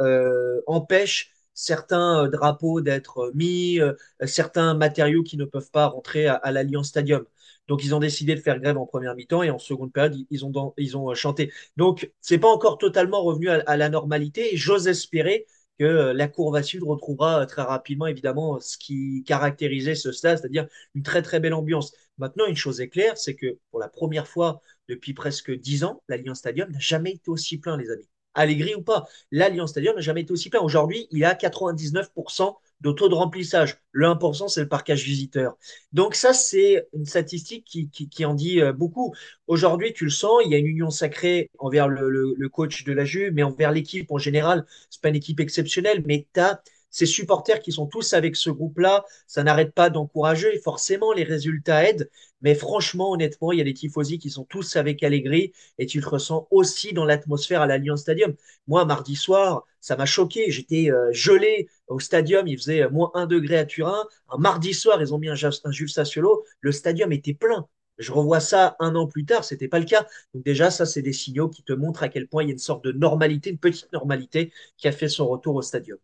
empêche certains euh, drapeaux d'être mis, euh, certains matériaux qui ne peuvent pas rentrer à, à l'Allianz Stadium. Donc, ils ont décidé de faire grève en première mi-temps et en seconde période, ils- ont, ils ont euh, chanté. Donc, c'est pas encore totalement revenu à, à la normalité j'ose espérer que euh, la Courva Sud retrouvera euh, très rapidement, évidemment, ce qui caractérisait ce stade, c'est-à-dire une très, très belle ambiance. Maintenant, une chose est claire, c'est que pour la première fois depuis presque dix ans, l'Allianz Stadium n'a jamais été aussi plein, les amis. Allegri ou pas, l'Allianz Stadium n'a jamais été aussi plein. Aujourd'hui, il a 99% de taux de remplissage. Le 1%, c'est le parcage visiteur. Donc ça, c'est une statistique qui, en dit euh, beaucoup. Aujourd'hui, tu le sens, il y a une union sacrée envers le coach de la Juve, mais envers l'équipe en général. C'est pas une équipe exceptionnelle, mais tu as ces supporters qui sont tous avec ce groupe-là. Ça n'arrête pas d'encourager. Forcément, les résultats aident. Mais franchement, honnêtement, il y a des tifosi qui sont tous avec Allegri et tu le ressens aussi dans l'atmosphère à l'Allianz Stadium. Moi, mardi soir, ça m'a choqué. J'étais euh, gelé au stadium. Il faisait euh, moins 1 degré à Turin. Un mardi soir, ils ont mis un, un Jules Sassuolo. Le stadium était plein. Je revois ça un an plus tard, c'était pas le cas. Donc déjà, ça, c'est des signaux qui te montrent à quel point il y a une sorte de normalité, une petite normalité qui a fait son retour au stadium.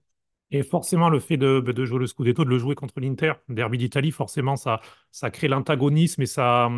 Et forcément, le fait de, de jouer le Scudetto, de le jouer contre l'Inter, derby d'Italie, forcément, ça, ça crée l'antagonisme et ça,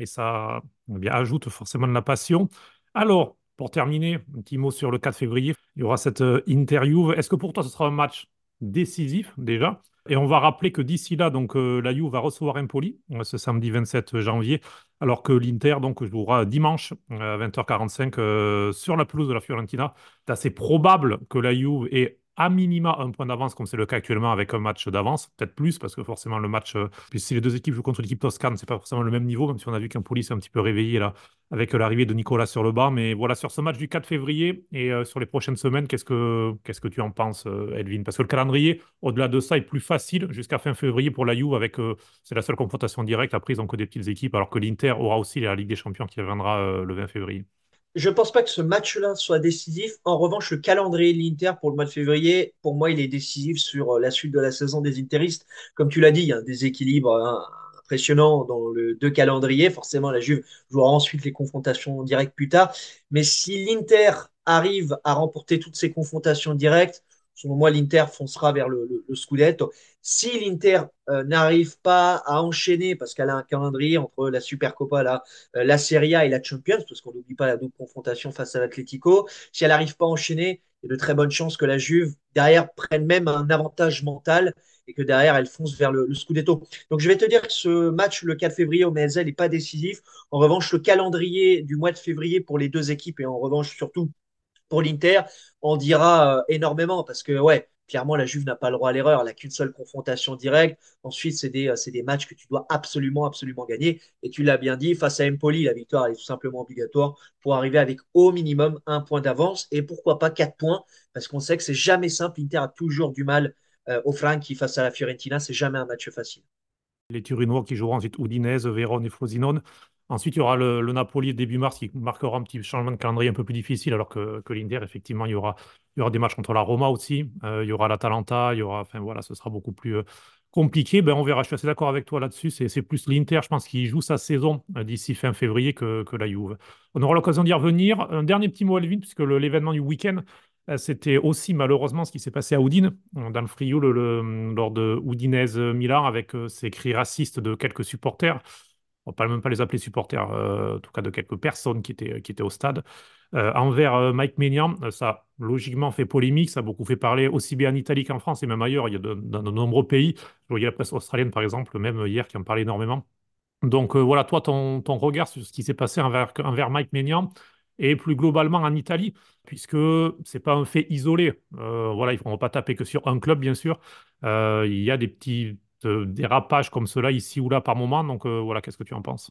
et ça eh bien, ajoute forcément de la passion. Alors, pour terminer, un petit mot sur le 4 février. Il y aura cette euh, interview. Est-ce que pour toi, ce sera un match décisif déjà? Et on va rappeler que d'ici là, donc, euh, la Juve va recevoir Empoli euh, ce samedi 27 janvier, alors que l'Inter donc, jouera dimanche à 20h45 euh, sur la pelouse de la Fiorentina. C'est assez probable que la Juve ait à minima un point d'avance, comme c'est le cas actuellement avec un match d'avance, peut-être plus, parce que forcément le match, euh, si les deux équipes jouent contre l'équipe toscane, c'est pas forcément le même niveau, même si on a vu qu'un police s'est un petit peu réveillé là, avec l'arrivée de Nicolas sur le banc. Mais voilà, sur ce match du 4 février et euh, sur les prochaines semaines, qu'est-ce que, qu'est-ce que tu en penses, euh, Edwin? Parce que le calendrier, au-delà de ça, est plus facile jusqu'à fin février pour la avec euh, c'est la seule confrontation directe. Après, ils ont que des petites équipes, alors que l'Inter aura aussi la Ligue des Champions qui reviendra euh, le 20 février. Je ne pense pas que ce match-là soit décisif. En revanche, le calendrier de l'Inter pour le mois de février, pour moi, il est décisif sur euh, la suite de la saison des Interistes. Comme tu l'as dit, il y a un déséquilibre hein, impressionnant dans le deux calendriers. Forcément, la Juve jouera ensuite les confrontations directes plus tard. Mais si l'Inter arrive à remporter toutes ces confrontations directes, selon moi, l'Inter foncera vers le, Scudetto. Si l'Inter euh, n'arrive pas à enchaîner, parce qu'elle a un calendrier entre la Supercopa, la, euh, la Serie A et la Champions, parce qu'on n'oublie pas la double confrontation face à l'Atlético, si elle n'arrive pas à enchaîner, il y a de très bonnes chances que la Juve, derrière, prenne même un avantage mental et que derrière, elle fonce vers le, Scudetto. Donc, je vais te dire que ce match, le 4 février au Mezzel, n'est pas décisif. En revanche, le calendrier du mois de février pour les deux équipes, et en revanche, surtout pour l'Inter, en dira euh, énormément parce que, ouais, clairement, la Juve n'a pas le droit à l'erreur. Elle n'a qu'une seule confrontation directe. Ensuite, c'est des, c'est des matchs que tu dois absolument, absolument gagner. Et tu l'as bien dit, face à Empoli, la victoire est tout simplement obligatoire pour arriver avec au minimum un point d'avance et pourquoi pas quatre points parce qu'on sait que c'est jamais simple. L'Inter a toujours du mal euh, au Franchi face à la Fiorentina. C'est jamais un match facile. Les Turinois qui joueront ensuite Udinese, Vérone et Frosinone. Ensuite, il y aura le, Napoli début mars qui marquera un petit changement de calendrier un peu plus difficile, alors que, que l'Inter, effectivement, il y aura, il y aura des matchs contre la Roma aussi, euh, il y aura l'Atalanta, il y aura, enfin voilà, ce sera beaucoup plus euh, compliqué. Ben, on verra, je suis assez d'accord avec toi là-dessus. C'est, plus l'Inter, je pense, qui joue sa saison euh, d'ici fin février que, que la Juve. On aura l'occasion d'y revenir. Un dernier petit mot, Elvin, puisque l'événement du week-end, c'était aussi malheureusement ce qui s'est passé à Udine, dans le Frioul, lors de Udinese-Milan, avec ces cris racistes de quelques supporters on peut même pas les appeler supporters, euh, en tout cas de quelques personnes qui étaient, qui étaient au stade, euh, envers euh, Mike Maignan. Euh, Ça a logiquement fait polémique, ça a beaucoup fait parler aussi bien en Italie qu'en France et même ailleurs. Il y a de- nombreux pays. Je voyais la presse australienne, par exemple, même hier, qui en parlait énormément. Donc euh, voilà, toi, ton, ton regard sur ce qui s'est passé envers, envers Mike Maignan et plus globalement en Italie, puisque c'est pas un fait isolé. Euh, voilà, on ne va pas taper que sur un club, bien sûr. Euh, il y a des petits euh, dérapages comme cela ici ou là par moment. Donc euh, voilà, qu'est-ce que tu en penses?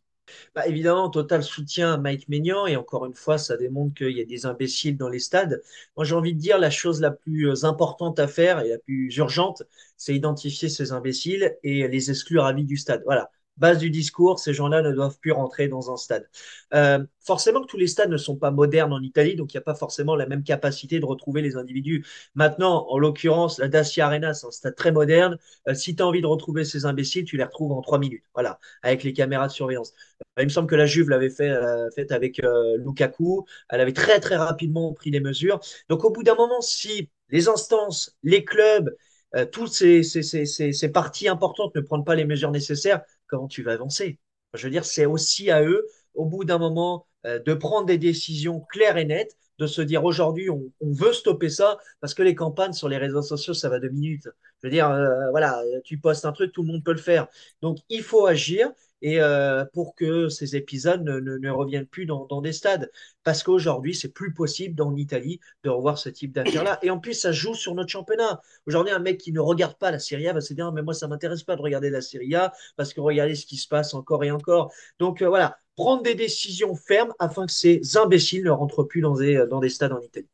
Bah, évidemment, total soutien à Mike Maignan, et encore une fois, ça démontre qu'il y a des imbéciles dans les stades. Moi, j'ai envie de dire la chose la plus euh, importante à faire et la plus urgente, c'est identifier ces imbéciles et les exclure à vie du stade. Voilà. Base du discours, ces gens-là ne doivent plus rentrer dans un stade. Euh, forcément que tous les stades ne sont pas modernes en Italie, donc il n'y a pas forcément la même capacité de retrouver les individus. Maintenant, en l'occurrence, la Dacia Arena, c'est un stade très moderne. Euh, si tu as envie de retrouver ces imbéciles, tu les retrouves en trois minutes. Voilà, avec les caméras de surveillance. Il me semble que la Juve l'avait fait, euh, fait avec euh, Lukaku. Elle avait très très rapidement pris les mesures. Donc au bout d'un moment, si les instances, les clubs, euh, toutes ces, ces, ces, ces parties importantes ne prennent pas les mesures nécessaires, comment tu vas avancer Je veux dire, c'est aussi à eux, au bout d'un moment, euh, de prendre des décisions claires et nettes, de se dire aujourd'hui, on, veut stopper ça, parce que les campagnes sur les réseaux sociaux, ça va deux minutes. Je veux dire, euh, voilà, tu postes un truc, tout le monde peut le faire. Donc il faut agir et euh, pour que ces épisodes ne, ne, ne reviennent plus dans, dans, des stades. Parce qu'aujourd'hui, c'est plus possible en Italie de revoir ce type d'affaires-là. Et en plus, ça joue sur notre championnat. Aujourd'hui, un mec qui ne regarde pas la Serie A va se dire, mais moi, ça m'intéresse pas de regarder la Serie A parce que regardez ce qui se passe encore et encore. Donc euh, voilà, prendre des décisions fermes afin que ces imbéciles ne rentrent plus dans des, dans des stades en Italie.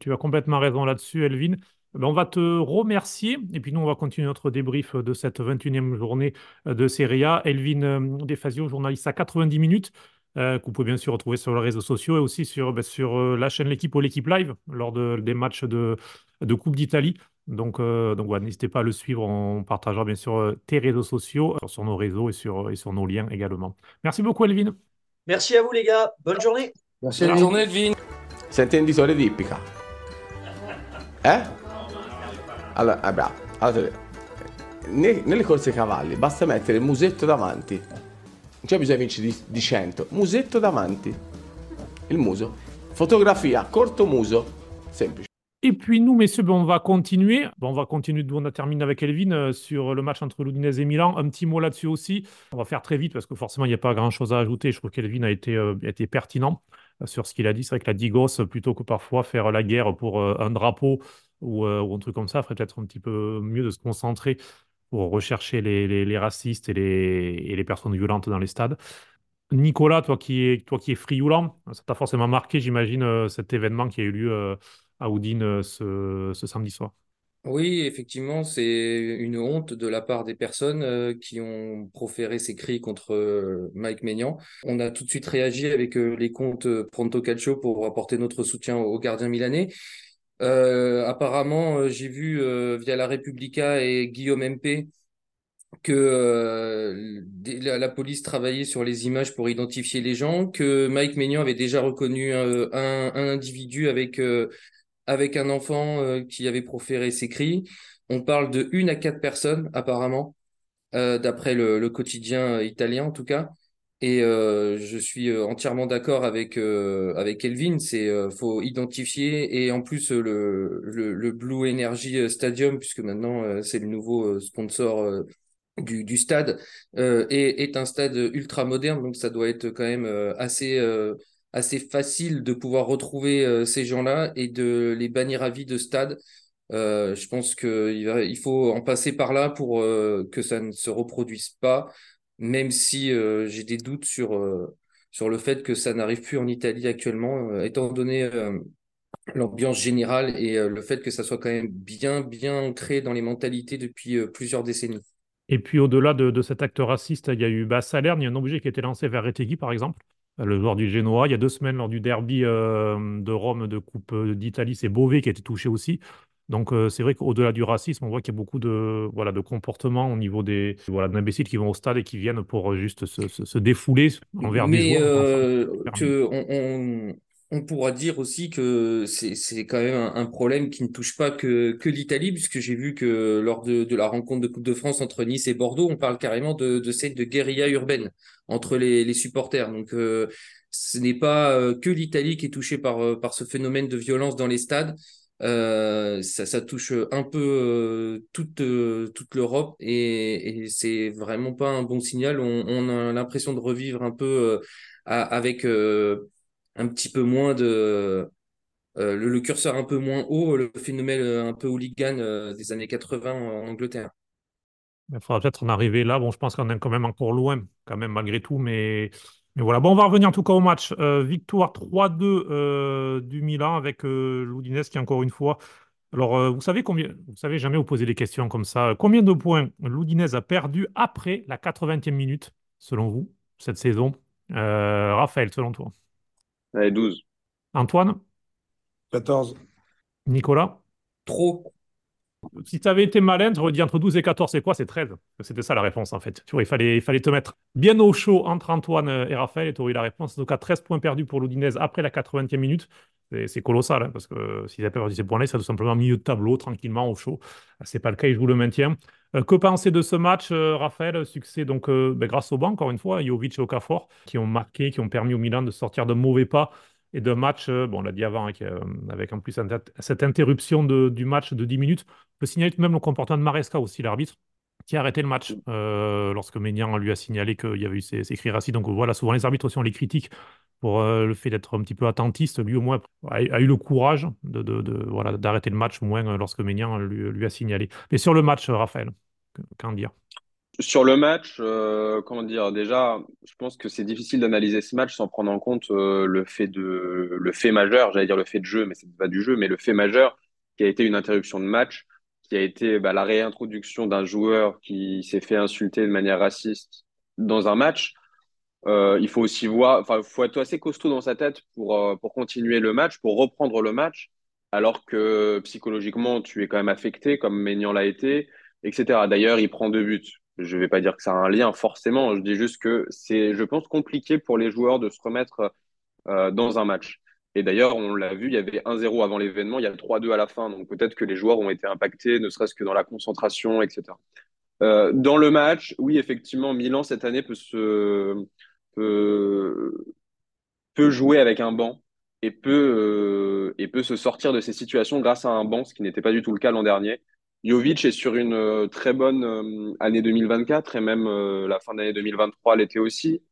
Tu as complètement raison là-dessus, Elvin. Ben, on va te remercier et puis nous, on va continuer notre débrief de cette 21e journée de Serie A. Elvin euh, Defazio, journaliste à 90 minutes, euh, que vous pouvez bien sûr retrouver sur les réseaux sociaux et aussi sur, ben, sur euh, la chaîne L'équipe ou l'équipe live lors de, des matchs de, de Coupe d'Italie. Donc, euh, donc voilà, n'hésitez pas à le suivre. On partagera bien sûr euh, tes réseaux sociaux sur nos réseaux et sur, et sur nos liens également. Merci beaucoup, Elvin. Merci à vous, les gars. Bonne journée. Merci Bonne journée, Elvin. Sentenditore d'ippica. Eh? Allora, ah, bravo. Allora, ne, nelle corse cavalli basta mettere il musetto davanti. Non c'è bisogno di vincere di, di 100. Musetto davanti. Il muso. Fotografia, corto muso. Semplice. Et puis nous, messieurs, ben, on va continuer. Bon, on va continuer, on a terminé avec Elvin euh, sur le match entre l'Udinese et Milan. Un petit mot là-dessus aussi. On va faire très vite parce que forcément, il n'y a pas grand-chose à ajouter. Je trouve qu'Elvin a euh, a été pertinent euh, sur ce qu'il a dit. C'est vrai que la digos, plutôt que parfois faire la guerre pour un drapeau ou, euh, ou, un truc comme ça, ferait peut-être un petit peu mieux de se concentrer pour rechercher les, les, racistes et les, et les personnes violentes dans les stades. Nicolas, toi qui es, toi qui es frioulant, ça t'a forcément marqué, j'imagine, euh, cet événement qui a eu lieu euh, à Oudine ce, ce, samedi soir. Oui, effectivement, c'est une honte de la part des personnes euh, qui ont proféré ces cris contre euh, Mike Maignan. On a tout de suite réagi avec euh, les comptes Pronto Calcio pour apporter notre soutien aux gardiens milanais. Apparemment, j'ai vu via la Repubblica et Guillaume MP que euh, la, police travaillait sur les images pour identifier les gens, que Mike Maignan avait déjà reconnu un, individu avec, euh, un enfant euh, qui avait proféré ses cris. On parle de une à quatre personnes, apparemment, d'après le, quotidien italien en tout cas. Et je suis entièrement d'accord avec, avec Elvin, c'est faut identifier et en plus le, le, le Blue Energy Stadium, puisque maintenant c'est le nouveau sponsor du, du stade euh, est, est, un stade ultra moderne, donc ça doit être quand même euh, assez, euh, assez facile de pouvoir retrouver euh, ces gens-là et de les bannir à vie de stade. Euh, je pense qu'il il faut en passer par là pour que ça ne se reproduise pas, même si j'ai des doutes sur, sur le fait que ça n'arrive plus en Italie actuellement, étant donné l'ambiance générale et le fait que ça soit quand même bien, bien ancré dans les mentalités depuis plusieurs décennies. Et puis au-delà de, de cet acte raciste, il y a eu bah, il y a un objet qui a été lancé vers Retegui, par exemple, le joueur du Genoa. Il y a deux semaines, lors du derby euh, de Rome de Coupe d'Italie, c'est Beauvais qui a été touché aussi. Donc euh, c'est vrai qu'au-delà du racisme, on voit qu'il y a beaucoup de, voilà, de comportements au niveau des voilà, d'imbéciles qui vont au stade et qui viennent pour euh, juste se, se- se défouler envers des Mais joueurs. euh, Enfin, que on, on, on pourra dire aussi que c'est quand même un, un problème qui ne touche pas que, que l'Italie, puisque j'ai vu que lors de, de la rencontre de Coupe de France entre Nice et Bordeaux, on parle carrément de, de scène de guérilla urbaine entre les, les supporters. Donc euh, ce n'est pas que l'Italie qui est touchée par, par ce phénomène de violence dans les stades. Euh, ça, touche un peu euh, toute, euh, l'Europe et, et c'est vraiment pas un bon signal. On, a l'impression de revivre un peu euh, avec euh, un petit peu moins de euh, le, le curseur un peu moins haut, le phénomène euh, un peu hooligan euh, des années 80 en Angleterre. Il faudra peut-être en arriver là. Bon, je pense qu'on est quand même encore loin, quand même, malgré tout. Mais, mais voilà. Bon, on va revenir en tout cas au match. Euh, victoire 3-2 euh, du Milan avec euh, qui, encore une fois. Alors, euh, vous savez combien. Vous savez, jamais vous posez des questions comme ça. Combien de points l'Udinese a perdu après la 80e minute, selon vous, cette saison? Euh, Raphaël, selon toi. Allez, 12. Antoine? 14. Nicolas? Trop. Si tu avais été malin, tu aurais dit entre 12 et 14, c'est quoi? C'est 13. C'était ça la réponse en fait. Il fallait, il fallait te mettre bien au chaud entre Antoine et Raphaël et tu aurais eu la réponse. Tout cas, 13 points perdus pour l'Udinese après la 80e minute. C'est colossal hein, parce que s'ils avaient perdu ces points-là, ils seraient tout simplement milieu de tableau, tranquillement au chaud. C'est pas le cas, ils jouent le maintien. Euh, que penser de ce match, euh, Raphaël? Succès donc euh, ben, grâce au banc, encore une fois, Jovic et Okafor qui ont marqué, qui ont permis au Milan de sortir de mauvais pas et d'un match, euh, bon, on l'a dit avant, hein, euh, avec en plus cette interruption de- du match de 10 minutes. On peut signaler tout de même le comportement de Maresca aussi, l'arbitre, qui a arrêté le match euh, lorsque Maignan lui a signalé qu'il y avait eu ces, ces cris racistes. Donc voilà, souvent les arbitres aussi, on les critique pour euh, le fait d'être un petit peu attentiste. Lui, au moins, a, a eu le courage de, de- de- voilà, d'arrêter le match, au moins lorsque Maignan lui, lui a signalé. Mais sur le match, Raphaël, que- qu'en dire? Sur le match, euh, comment dire, déjà, je pense que c'est difficile d'analyser ce match sans prendre en compte euh, le fait de, le fait majeur, j'allais dire le fait de jeu, mais c'est pas du jeu, mais le fait majeur qui a été une interruption de match, qui a été bah, la réintroduction d'un joueur qui s'est fait insulter de manière raciste dans un match. Euh, il faut aussi voir, enfin, faut être assez costaud dans sa tête pour, pour continuer le match, pour reprendre le match, alors que psychologiquement, tu es quand même affecté, comme Maignan l'a été, etc. D'ailleurs, il prend deux buts. Je vais pas dire que ça a un lien forcément, je dis juste que c'est, je pense, compliqué pour les joueurs de se remettre euh, dans un match. Et d'ailleurs, on l'a vu, il y avait 1-0 avant l'événement, il y a 3-2 à la fin, donc peut-être que les joueurs ont été impactés, ne serait-ce que dans la concentration, etc. Euh, dans le match, oui, effectivement, Milan cette année peut jouer avec un banc et peut euh, et peut se sortir de ces situations grâce à un banc, ce qui n'était pas du tout le cas l'an dernier. Jovic est sur une euh, très bonne euh, année 2024 et même euh, la fin d'année 2023 l'été aussi.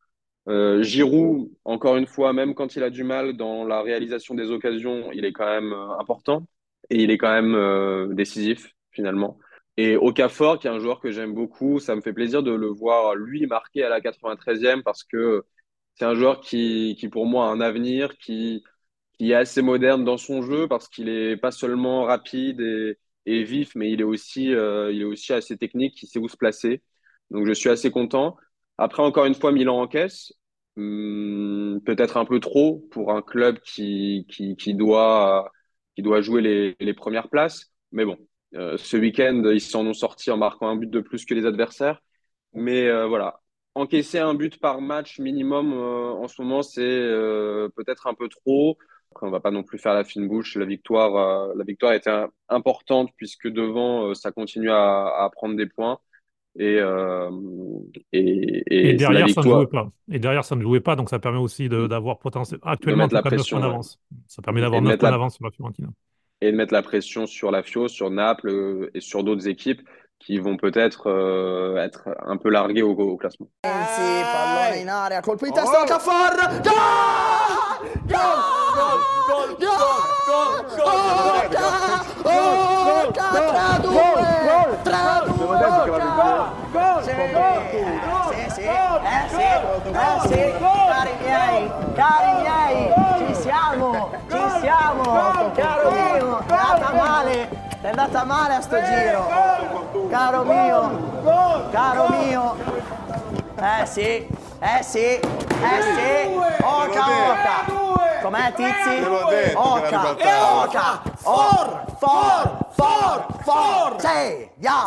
Euh, Giroud, encore une fois, même quand il a du mal dans la réalisation des occasions, il est quand même important et il est quand même décisif finalement. Et Okafor, qui est un joueur que j'aime beaucoup, ça me fait plaisir de le voir lui marquer à la 93e parce que c'est un joueur qui, qui pour moi a un avenir, qui, qui est assez moderne dans son jeu parce qu'il est pas seulement rapide et, et vif, mais il est aussi, euh, il est aussi assez technique, il sait où se placer. Donc je suis assez content. Après, encore une fois, Milan encaisse. Hum, peut-être un peu trop pour un club qui, qui, doit, qui doit jouer les, les premières places. Mais bon, euh, ce week-end, ils s'en ont sortis en marquant un but de plus que les adversaires. Mais euh, voilà, encaisser un but par match minimum en ce moment, c'est peut-être un peu trop. Après, on va pas non plus faire la fine bouche. La victoire, euh, la victoire était un- importante puisque devant, euh, ça continue à, à prendre des points. Et, euh, et, Et derrière, ça ne jouait pas. Et derrière, ça ne jouait pas, donc ça permet aussi de- d'avoir potentiellement, actuellement, tout la cas, 9 pression, points ouais. d'avance. Ça permet et d'avoir de 9 mettre points la, d'avance sur la Fiorentina. et de mettre la pression sur la Fio, sur Naples euh, et sur d'autres équipes qui vont peut-être euh, être un peu larguées au, au classement. Eh eh cari miei, ci siamo, ci siamo, caro mio, è andata male, è andata male a sto giro. Caro mio. Caro mio. Eh sì, eh sì, eh sì. Oca, oca. Com'è Tizi? Oca, oca. For, for, for, for. Sì, yeah.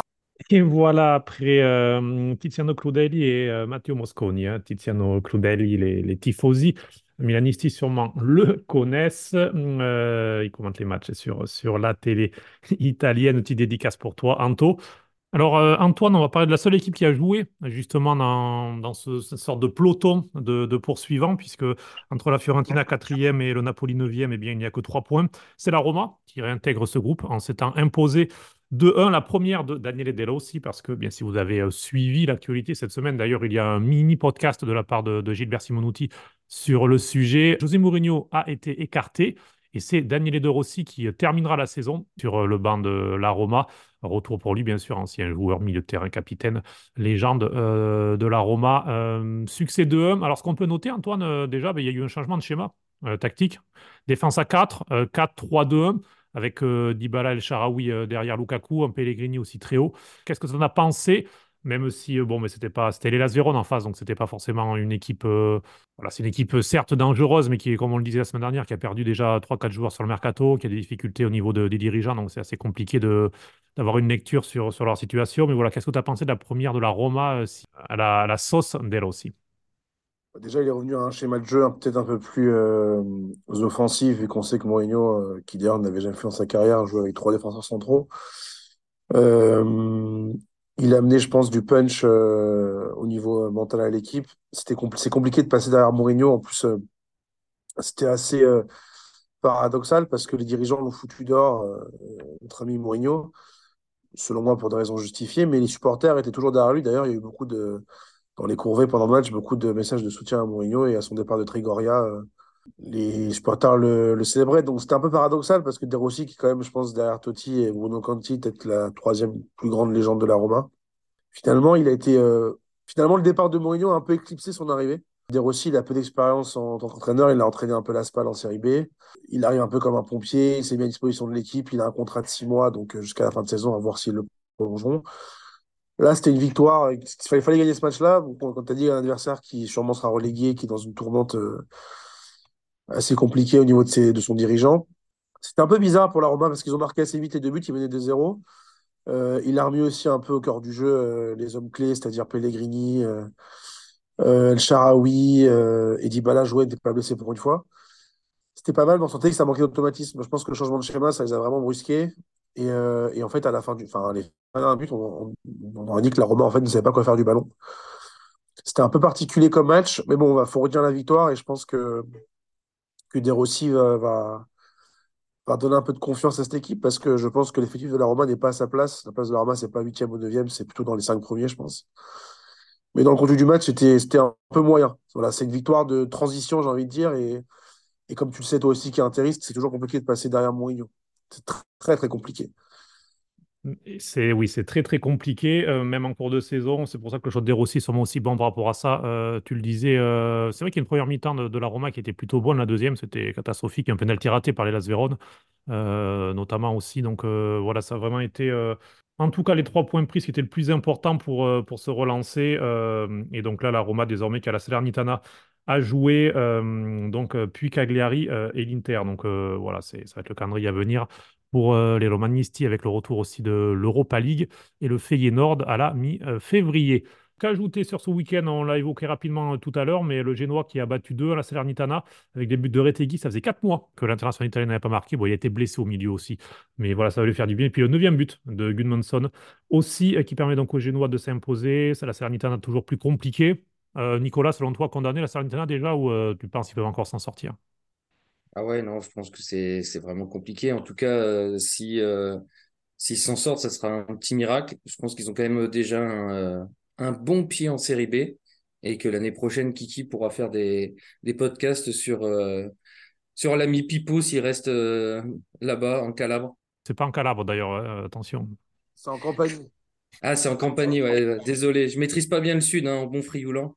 Et voilà, après euh, Tiziano Cludelli et euh, Matteo Mosconi. hein. Tiziano Cludelli, les, les tifosi milanisti sûrement le connaissent. Euh, il commente les matchs sur, sur la télé italienne. Petite dédicace pour toi, Anto. Alors, euh, Antoine, on va parler de la seule équipe qui a joué justement dans, dans ce, cette sorte de peloton de, poursuivants, puisque entre la Fiorentina 4e et le Napoli 9e, eh bien, il n'y a que 3 points. C'est la Roma qui réintègre ce groupe en s'étant imposé de 1, la première de Daniele De Rossi, parce que bien si vous avez euh, suivi l'actualité cette semaine, d'ailleurs, il y a un mini podcast de la part de, de Gilbert Simonuti sur le sujet. José Mourinho a été écarté. Et c'est Daniele De Rossi qui terminera la saison sur euh, le banc de la Roma. Retour pour lui, bien sûr, ancien joueur, milieu de terrain, capitaine, légende euh, de la Roma. Euh, succès 2-1. Alors, ce qu'on peut noter, Antoine, déjà, ben, il y a eu un changement de schéma tactique. Défense à 4, euh, 4-3-2-1, avec Dybala El Sharawi derrière Lukaku, un Pellegrini aussi très haut. Qu'est-ce que tu en as pensé même si, euh, bon, mais c'était pas, c'était l'Hellas Vérone en face, donc c'était pas forcément une équipe, euh, voilà, c'est une équipe euh, certes dangereuse, mais qui, comme on le disait la semaine dernière, qui a perdu déjà 3-4 joueurs sur le mercato, qui a des difficultés au niveau de- des dirigeants, donc c'est assez compliqué de, d'avoir une lecture sur, sur leur situation. Mais voilà, qu'est-ce que tu as pensé de la première de la Roma à, la, à la sauce d'elle aussi? Déjà, il est revenu à un schéma de jeu hein, peut-être un peu plus offensif, vu qu'on sait que Mourinho, qui d'ailleurs n'avait jamais fait dans sa carrière, joue avec trois défenseurs centraux. Euh, il a amené, je pense, du punch euh, au niveau euh, mental à l'équipe. C'était c'est compliqué de passer derrière Mourinho. En plus, euh, c'était assez paradoxal parce que les dirigeants l'ont foutu dehors, notre ami Mourinho, selon moi pour des raisons justifiées, mais les supporters étaient toujours derrière lui. D'ailleurs, il y a eu beaucoup de, dans les courvées pendant le match, beaucoup de messages de soutien à Mourinho et à son départ de Trigoria. Les supporters le, le célébraient. Donc c'était un peu paradoxal parce que De Rossi, qui quand même, je pense, derrière Totti et Bruno Conti, peut-être la troisième plus grande légende de la Roma. Finalement, il a été, euh, finalement, le départ de Mourinho a un peu éclipsé son arrivée. De Rossi, il a peu d'expérience en tant qu'entraîneur. Il a entraîné un peu la Spal en Série B. Il arrive un peu comme un pompier. Il s'est mis à disposition de l'équipe. Il a un contrat de six mois, donc euh, jusqu'à la fin de saison, à voir s'ils le prolongeront. Là, c'était une victoire. Il fallait, gagner ce match-là. Quand tu as dit un adversaire qui sûrement sera relégué, qui est dans une tourmente euh, assez compliquée au niveau de, ses, de son dirigeant. C'était un peu bizarre pour la Roma parce qu'ils ont marqué assez vite les deux buts. Ils menaient 2-0. Euh, il a remis aussi un peu au cœur du jeu euh, les hommes clés, c'est-à-dire Pellegrini, euh, euh, El Sharawi et Dybala jouaient, n'étaient pas blessés pour une fois. C'était pas mal, mais on sentait que ça manquait d'automatisme. Je pense que le changement de schéma, ça les a vraiment brusqués. Et, et en fait, à la fin du, enfin, les 21 buts, on, on, on aurait dit que la Roma en fait ne savait pas quoi faire du ballon. C'était un peu particulier comme match, mais bon, il faut retenir la victoire et je pense que que De Rossi va, va, donner un peu de confiance à cette équipe parce que je pense que l'effectif de la Roma n'est pas à sa place. La place de la Roma, c'est pas 8e ou 9e, c'est plutôt dans les 5 premiers, je pense. Mais dans le contenu du match, c'était un peu moyen. Voilà, c'est une victoire de transition, j'ai envie de dire. Et, et comme tu le sais, toi aussi qui es interiste, c'est toujours compliqué de passer derrière Mourinho. C'est tr- très, très compliqué. Et C'est, oui, c'est très très compliqué, euh, même en cours de saison. C'est pour ça que le choix de De Rossi sont aussi bon par rapport à ça. Euh, tu le disais, euh, c'est vrai qu'il y a une première mi-temps de, la Roma qui était plutôt bonne. La deuxième, c'était catastrophique. Un penalty raté par les Las Vérone, euh, notamment aussi. Donc voilà, ça a vraiment été, en tout cas, les trois points pris, ce qui était le plus important pour, pour se relancer. Et donc là, la Roma, désormais, qui a la Salernitana à jouer, donc puis Cagliari et l'Inter. Donc voilà, ça va être le calendrier à venir pour euh, les Romanisti avec le retour aussi de l'Europa League et le Feyenoord à la mi-février. Qu'ajouter sur ce week-end, on l'a évoqué rapidement euh, tout à l'heure, mais le Génois qui a battu 2 à la Salernitana avec des buts de Retegui, ça faisait 4 mois que l'international italien n'avait pas marqué. Bon, il a été blessé au milieu aussi, mais voilà, ça va lui faire du bien. Et puis le neuvième but de Gudmundsson aussi, euh, qui permet donc aux Génois de s'imposer. La Salernitana toujours plus compliqué. Euh, Nicolas, selon toi, condamné la Salernitana déjà ou tu penses qu'ils peuvent encore s'en sortir? Ah ouais, non, je pense que c'est c'est vraiment compliqué. En tout cas, euh, si euh, s'ils s'en sortent, ça sera un petit miracle. Je pense qu'ils ont quand même déjà un, euh, un bon pied en série B et que l'année prochaine, Kiki pourra faire des, des podcasts sur, euh, sur l'ami Pipo s'il reste euh, là-bas en Calabre. C'est pas en Calabre d'ailleurs, euh, attention. C'est en campagne. Ah, c'est en Campanie, ouais. Désolé, je maîtrise pas bien le sud, hein, en bon frioulant.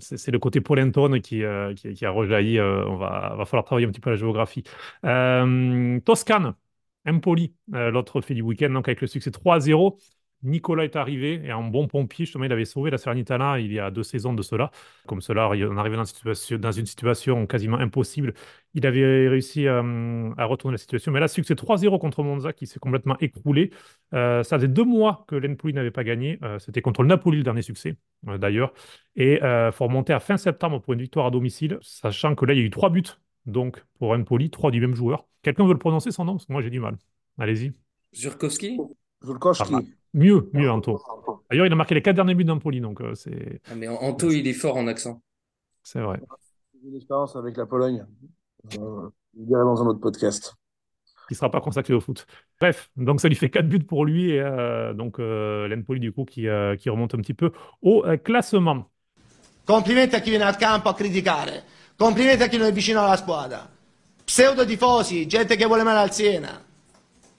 C'est le côté polentone qui, euh, qui, qui a rejailli. euh, on va, va falloir travailler un petit peu la géographie. Euh, Toscane, Empoli, l'autre fait du week-end, donc avec le succès 3-0. Nicolas est arrivé et en bon pompier, justement, il avait sauvé la Salernitana il y a deux saisons de cela. Comme cela, en arrivant dans une situation, dans une situation quasiment impossible, il avait réussi euh, à retourner la situation. Mais là, succès 3-0 contre Monza qui s'est complètement écroulé. Euh, ça faisait deux mois que l'Empoli n'avait pas gagné. Euh, C'était contre le Napoli le dernier succès, d'ailleurs. Et il faut remonter à fin septembre pour une victoire à domicile, sachant que là, il y a eu trois buts. Donc, pour Empoli, trois du même joueur. Quelqu'un veut le prononcer son nom? Parce que moi, j'ai du mal. Allez-y. Zurkowski? Zulkowski. Ah, Mieux, mieux, Anto. D'ailleurs, il a marqué les quatre derniers buts d'Empoli, donc euh, c'est Ah, Mais Anto, il est fort en accent. c'est vrai. J'ai une expérience avec la Pologne. Euh, je le dirai dans un autre podcast. Il ne sera pas consacré au foot. Bref, donc ça lui fait quatre buts pour lui, et euh, donc euh, l'Empoli, du coup, qui, euh, qui remonte un petit peu au euh, classement. Complimenti a chi viene al campo a criticare. Complimenti a chi non è vicino alla squadra. Pseudo tifosi, gente che vuole male al Siena.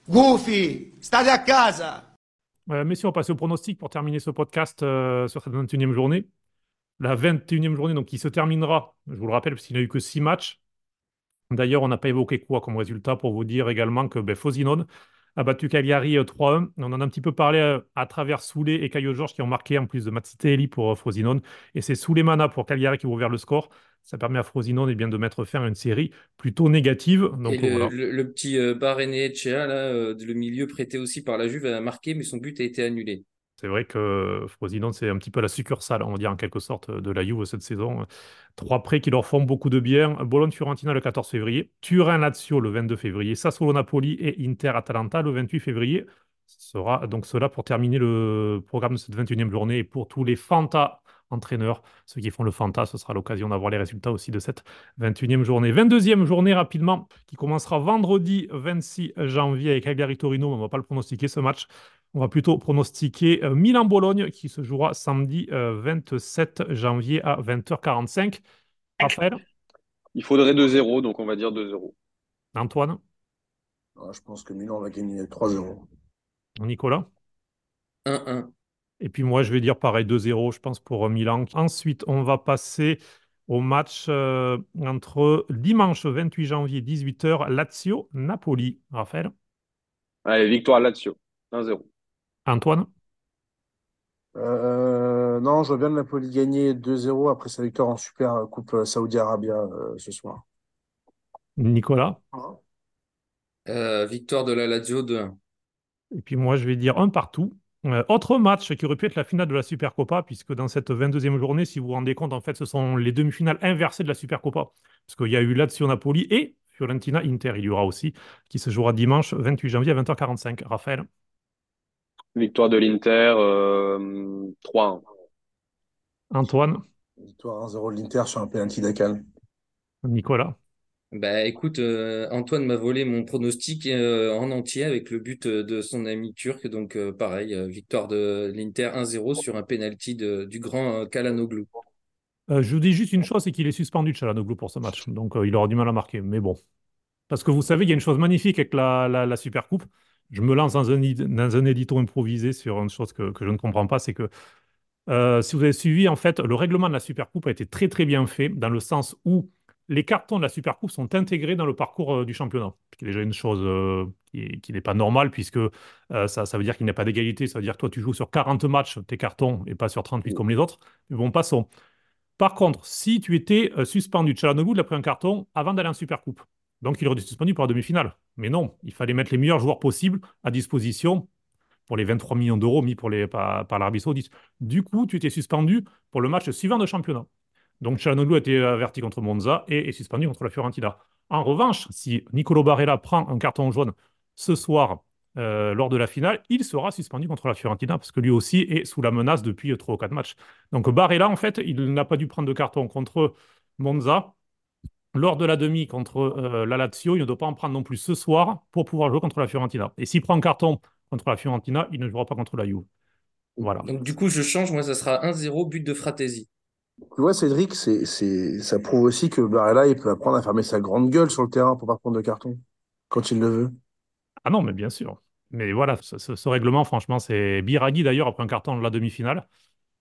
Gufi, state a casa. Euh, messieurs, on va passer au pronostic pour terminer ce podcast euh, sur cette 21e journée. La 21e journée, donc, qui se terminera, je vous le rappelle, parce qu'il n'y a eu que six matchs. D'ailleurs, on n'a pas évoqué quoi comme résultat pour vous dire également que ben, Frosinone a battu Cagliari euh, 3-1. On en a un petit peu parlé euh, à travers Soulé et Caio Georges qui ont marqué en plus de Mazzitelli pour euh, Frosinone. Et c'est Souleymana pour Cagliari qui a ouvert le score. Ça permet à Frosinone eh bien, de mettre fin à une série plutôt négative. Donc, Et le, voilà. le- le petit euh, Barrenechea, là, euh, le milieu prêté aussi par la Juve, a marqué, mais son but a été annulé. C'est vrai que Frosinone, c'est un petit peu la succursale, on va dire en quelque sorte, de la Juve cette saison. Trois prêts qui leur font beaucoup de bien. Bologne-Fiorentina le 14 février, Turin-Lazio le 22 février, Sassuolo-Napoli et Inter-Atalanta le 28 février. Ce sera donc cela pour terminer le programme de cette 21e journée. Et pour tous les Fanta entraîneurs, ceux qui font le Fanta, ce sera l'occasion d'avoir les résultats aussi de cette 21e journée. 22e journée rapidement, qui commencera vendredi 26 janvier avec Cagliari-Torino. On ne va pas le pronostiquer ce match. On va plutôt pronostiquer euh, Milan-Bologne qui se jouera samedi euh, 27 janvier à 20h45. Raphaël, Il faudrait 2-0, donc on va dire 2-0. Antoine, Ah, je pense que Milan va gagner 3-0. Nicolas? 1-1. Et puis moi, je vais dire pareil 2-0, je pense, pour euh, Milan. Ensuite, on va passer au match euh, entre dimanche 28 janvier 18h, Lazio-Napoli. Raphaël, Allez, victoire Lazio, 1-0. Antoine, Euh, non, je vois bien le Napoli gagner 2-0 après sa victoire en Super Coupe Saudi Arabia euh, ce soir. Nicolas? Euh, victoire de la Lazio 2-1. Et puis moi, je vais dire un partout. Euh, autre match qui aurait pu être la finale de la Supercopa, puisque dans cette 22e journée, si vous vous rendez compte, en fait, ce sont les demi-finales inversées de la Supercopa. Parce qu'il y a eu Lazio-Napoli et Fiorentina-Inter, il y aura aussi, qui se jouera dimanche 28 janvier à 20h45. Raphaël, Victoire de l'Inter, euh, 3-1. Antoine, Victoire 1-0 de l'Inter sur un penalty d'Akan. Nicolas? Bah écoute, euh, Antoine m'a volé mon pronostic euh, en entier avec le but euh, de son ami turc. Donc pareil, victoire de l'Inter 1-0 sur un penalty du grand Kalanoglu. Je vous dis juste une chose, c'est qu'il est suspendu de Chalanoglu pour ce match. Donc il aura du mal à marquer. Mais bon. Parce que vous savez, il y a une chose magnifique avec la, la, la Supercoupe. Je me lance dans un, dans un édito improvisé sur une chose que, que je ne comprends pas, c'est que si vous avez suivi, en fait, le règlement de la Supercoupe a été très très bien fait dans le sens où les cartons de la Supercoupe sont intégrés dans le parcours euh, du championnat. Ce qui est déjà une chose euh, qui, est- qui n'est pas normale puisque euh, ça, ça veut dire qu'il n'y a pas d'égalité. Ça veut dire que toi, tu joues sur 40 matchs, tes cartons, et pas sur 38 comme les autres. Mais bon, passons. Par contre, si tu étais suspendu, Tchalanoglu, a pris un carton avant d'aller en Supercoupe. Donc, il aurait été suspendu pour la demi-finale. Mais non, il fallait mettre les meilleurs joueurs possibles à disposition pour les 23 millions d'euros mis pour les, par, par l'Arabie Saoudite. Du coup, tu étais suspendu pour le match suivant de championnat. Donc, Tchalanoglu a été averti contre Monza et est suspendu contre la Fiorentina. En revanche, si Nicolo Barella prend un carton jaune ce soir euh, lors de la finale, il sera suspendu contre la Fiorentina parce que lui aussi est sous la menace depuis 3 ou 4 matchs. Donc Barella, en fait, il n'a pas dû prendre de carton contre Monza. Lors de la demi contre euh, la Lazio, il ne doit pas en prendre non plus ce soir pour pouvoir jouer contre la Fiorentina. Et s'il prend un carton contre la Fiorentina, il ne jouera pas contre la Juve. Voilà. Donc du coup, je change, moi ça sera 1-0 but de Fratesi. Tu vois, Cédric, c'est, c'est, ça prouve aussi que Barella, il peut apprendre à fermer sa grande gueule sur le terrain pour pas prendre de carton quand il le veut. Ah non, mais bien sûr. Mais voilà, ce, ce- ce règlement, franchement, c'est Biraghi d'ailleurs après un carton de la demi-finale.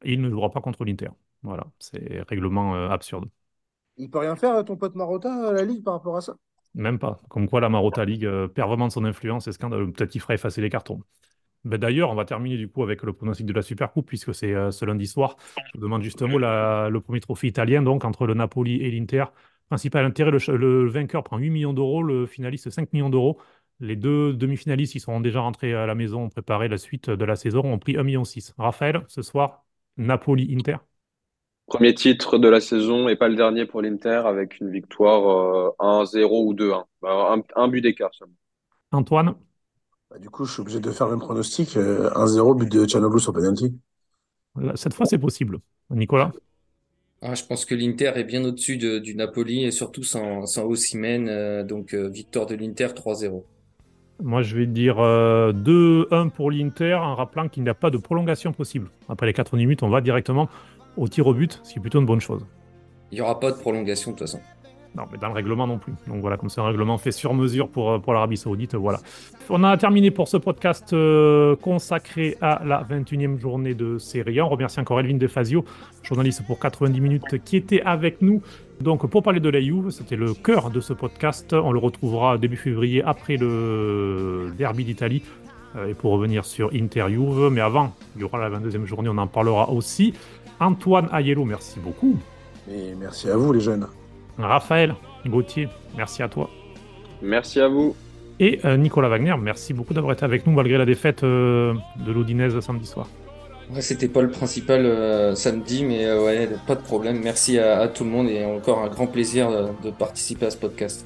Il ne jouera pas contre l'Inter. Voilà, c'est règlement euh, absurde. Il peut rien faire, ton pote Marotta, à la Ligue, par rapport à ça? Même pas. Comme quoi la Marotta League euh, perd vraiment de son influence, c'est scandaleux. Peut-être qu'il fera effacer les cartons. Ben, D'ailleurs, on va terminer du coup avec le pronostic de la Supercoupe, puisque c'est euh, ce lundi soir. Je vous demande juste un mot, la- le premier trophée italien, donc entre le Napoli et l'Inter. Principal intérêt, le, vainqueur prend 8 millions d'euros, le finaliste 5 millions d'euros. Les deux demi-finalistes, ils sont déjà rentrés à la maison, préparé la suite de la saison, ont pris 1,6 million. Raphaël, ce soir, Napoli-Inter. Premier titre de la saison et pas le dernier pour l'Inter avec une victoire euh, 1-0 ou 2-1. Bah, un, un but d'écart seulement. Antoine, Bah, du coup, je suis obligé de faire le même pronostic. euh, 1-0, but de Canoglu sur penalty. cette fois, c'est possible. Nicolas, Ah, je pense que l'Inter est bien au-dessus de- du Napoli et surtout sans, sans Osimhen. euh, donc, euh, victoire de l'Inter 3-0. moi je vais dire euh, 2-1 pour l'Inter, en rappelant qu'il n'y a pas de prolongation possible. Après les 4 minutes, on va directement au tir au but, ce qui est plutôt une bonne chose. Il n'y aura pas de prolongation de toute façon. Non, mais dans le règlement non plus. Donc voilà, comme c'est un règlement fait sur mesure pour, euh, pour l'Arabie Saoudite, voilà. On a terminé pour ce podcast euh, consacré à la 21e journée de Serie A. On remercie encore Elvin Defazio, journaliste pour 90 minutes, qui était avec nous. Donc pour parler de la Juve, c'était le cœur de ce podcast. On le retrouvera début février après le derby d'Italie. euh, Et pour revenir sur Inter Juve, mais avant, il y aura la 22e journée, on en parlera aussi. Antoine Ayello, merci beaucoup. Et merci à vous, les jeunes. Raphaël Gauthier, merci à toi. Merci à vous. Et euh, Nicolas Wagner, merci beaucoup d'avoir été avec nous malgré la défaite euh, de l'Odinese samedi soir. Ouais, c'était pas le principal euh, samedi, mais euh, ouais, pas de problème. Merci à, à tout le monde et encore un grand plaisir euh, de participer à ce podcast.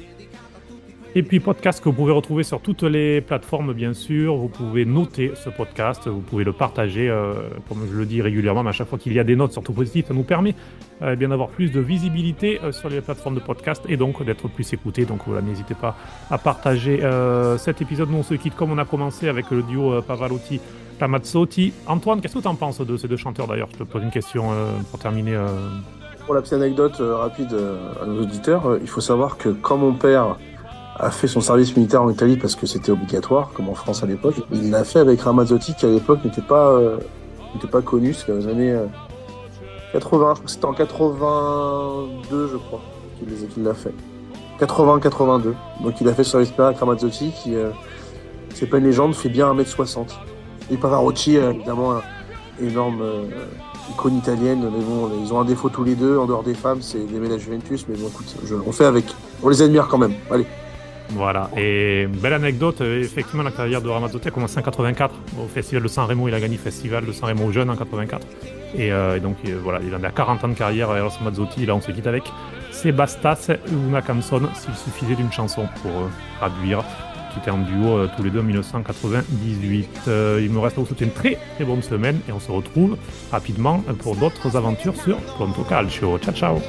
Et puis podcast que vous pouvez retrouver sur toutes les plateformes bien sûr. Vous pouvez noter ce podcast, vous pouvez le partager, euh, comme je le dis régulièrement, mais à chaque fois qu'il y a des notes, surtout positives, ça nous permet euh, bien d'avoir plus de visibilité euh, sur les plateformes de podcast et donc d'être plus écouté. Donc voilà, n'hésitez pas à partager cet épisode. Nous on se quitte comme on a commencé avec le duo Pavarotti. Ramazzotti. Antoine, qu'est-ce que tu en penses de ces deux chanteurs d'ailleurs? Je te pose une question pour terminer. Pour la petite anecdote rapide à nos auditeurs, il faut savoir que quand mon père a fait son service militaire en Italie parce que c'était obligatoire, comme en France à l'époque, il l'a fait avec Ramazzotti qui à l'époque n'était pas, euh, n'était pas connu, c'était dans les années euh, 80, je crois que c'était en 82 je crois qu'il l'a fait. 80-82. Donc il a fait son service militaire avec Ramazzotti qui, euh, c'est pas une légende, fait bien 1m60. Et Pavarotti, euh, évidemment, un énorme euh, icône italienne, mais bon, ils ont un défaut tous les deux, en dehors des femmes, c'est d'aimer la Juventus, mais bon, écoute, on fait avec. On les admire quand même. Allez. Voilà, et belle anecdote, effectivement la carrière de Ramazzotti a commencé en 84 au festival de San Remo, il a gagné le festival de San Remo jeune en 84. Et, euh, et donc euh, voilà, il en a 40 ans de carrière, Eros Ramazzotti, là on se quitte avec C'est Bastas una canzone, s'il suffisait d'une chanson pour euh, traduire, qui était en duo tous les deux en 1998. Euh, il me reste à vous souhaiter une très très bonne semaine et on se retrouve rapidement pour d'autres aventures sur Pronto Calcio. Ciao ciao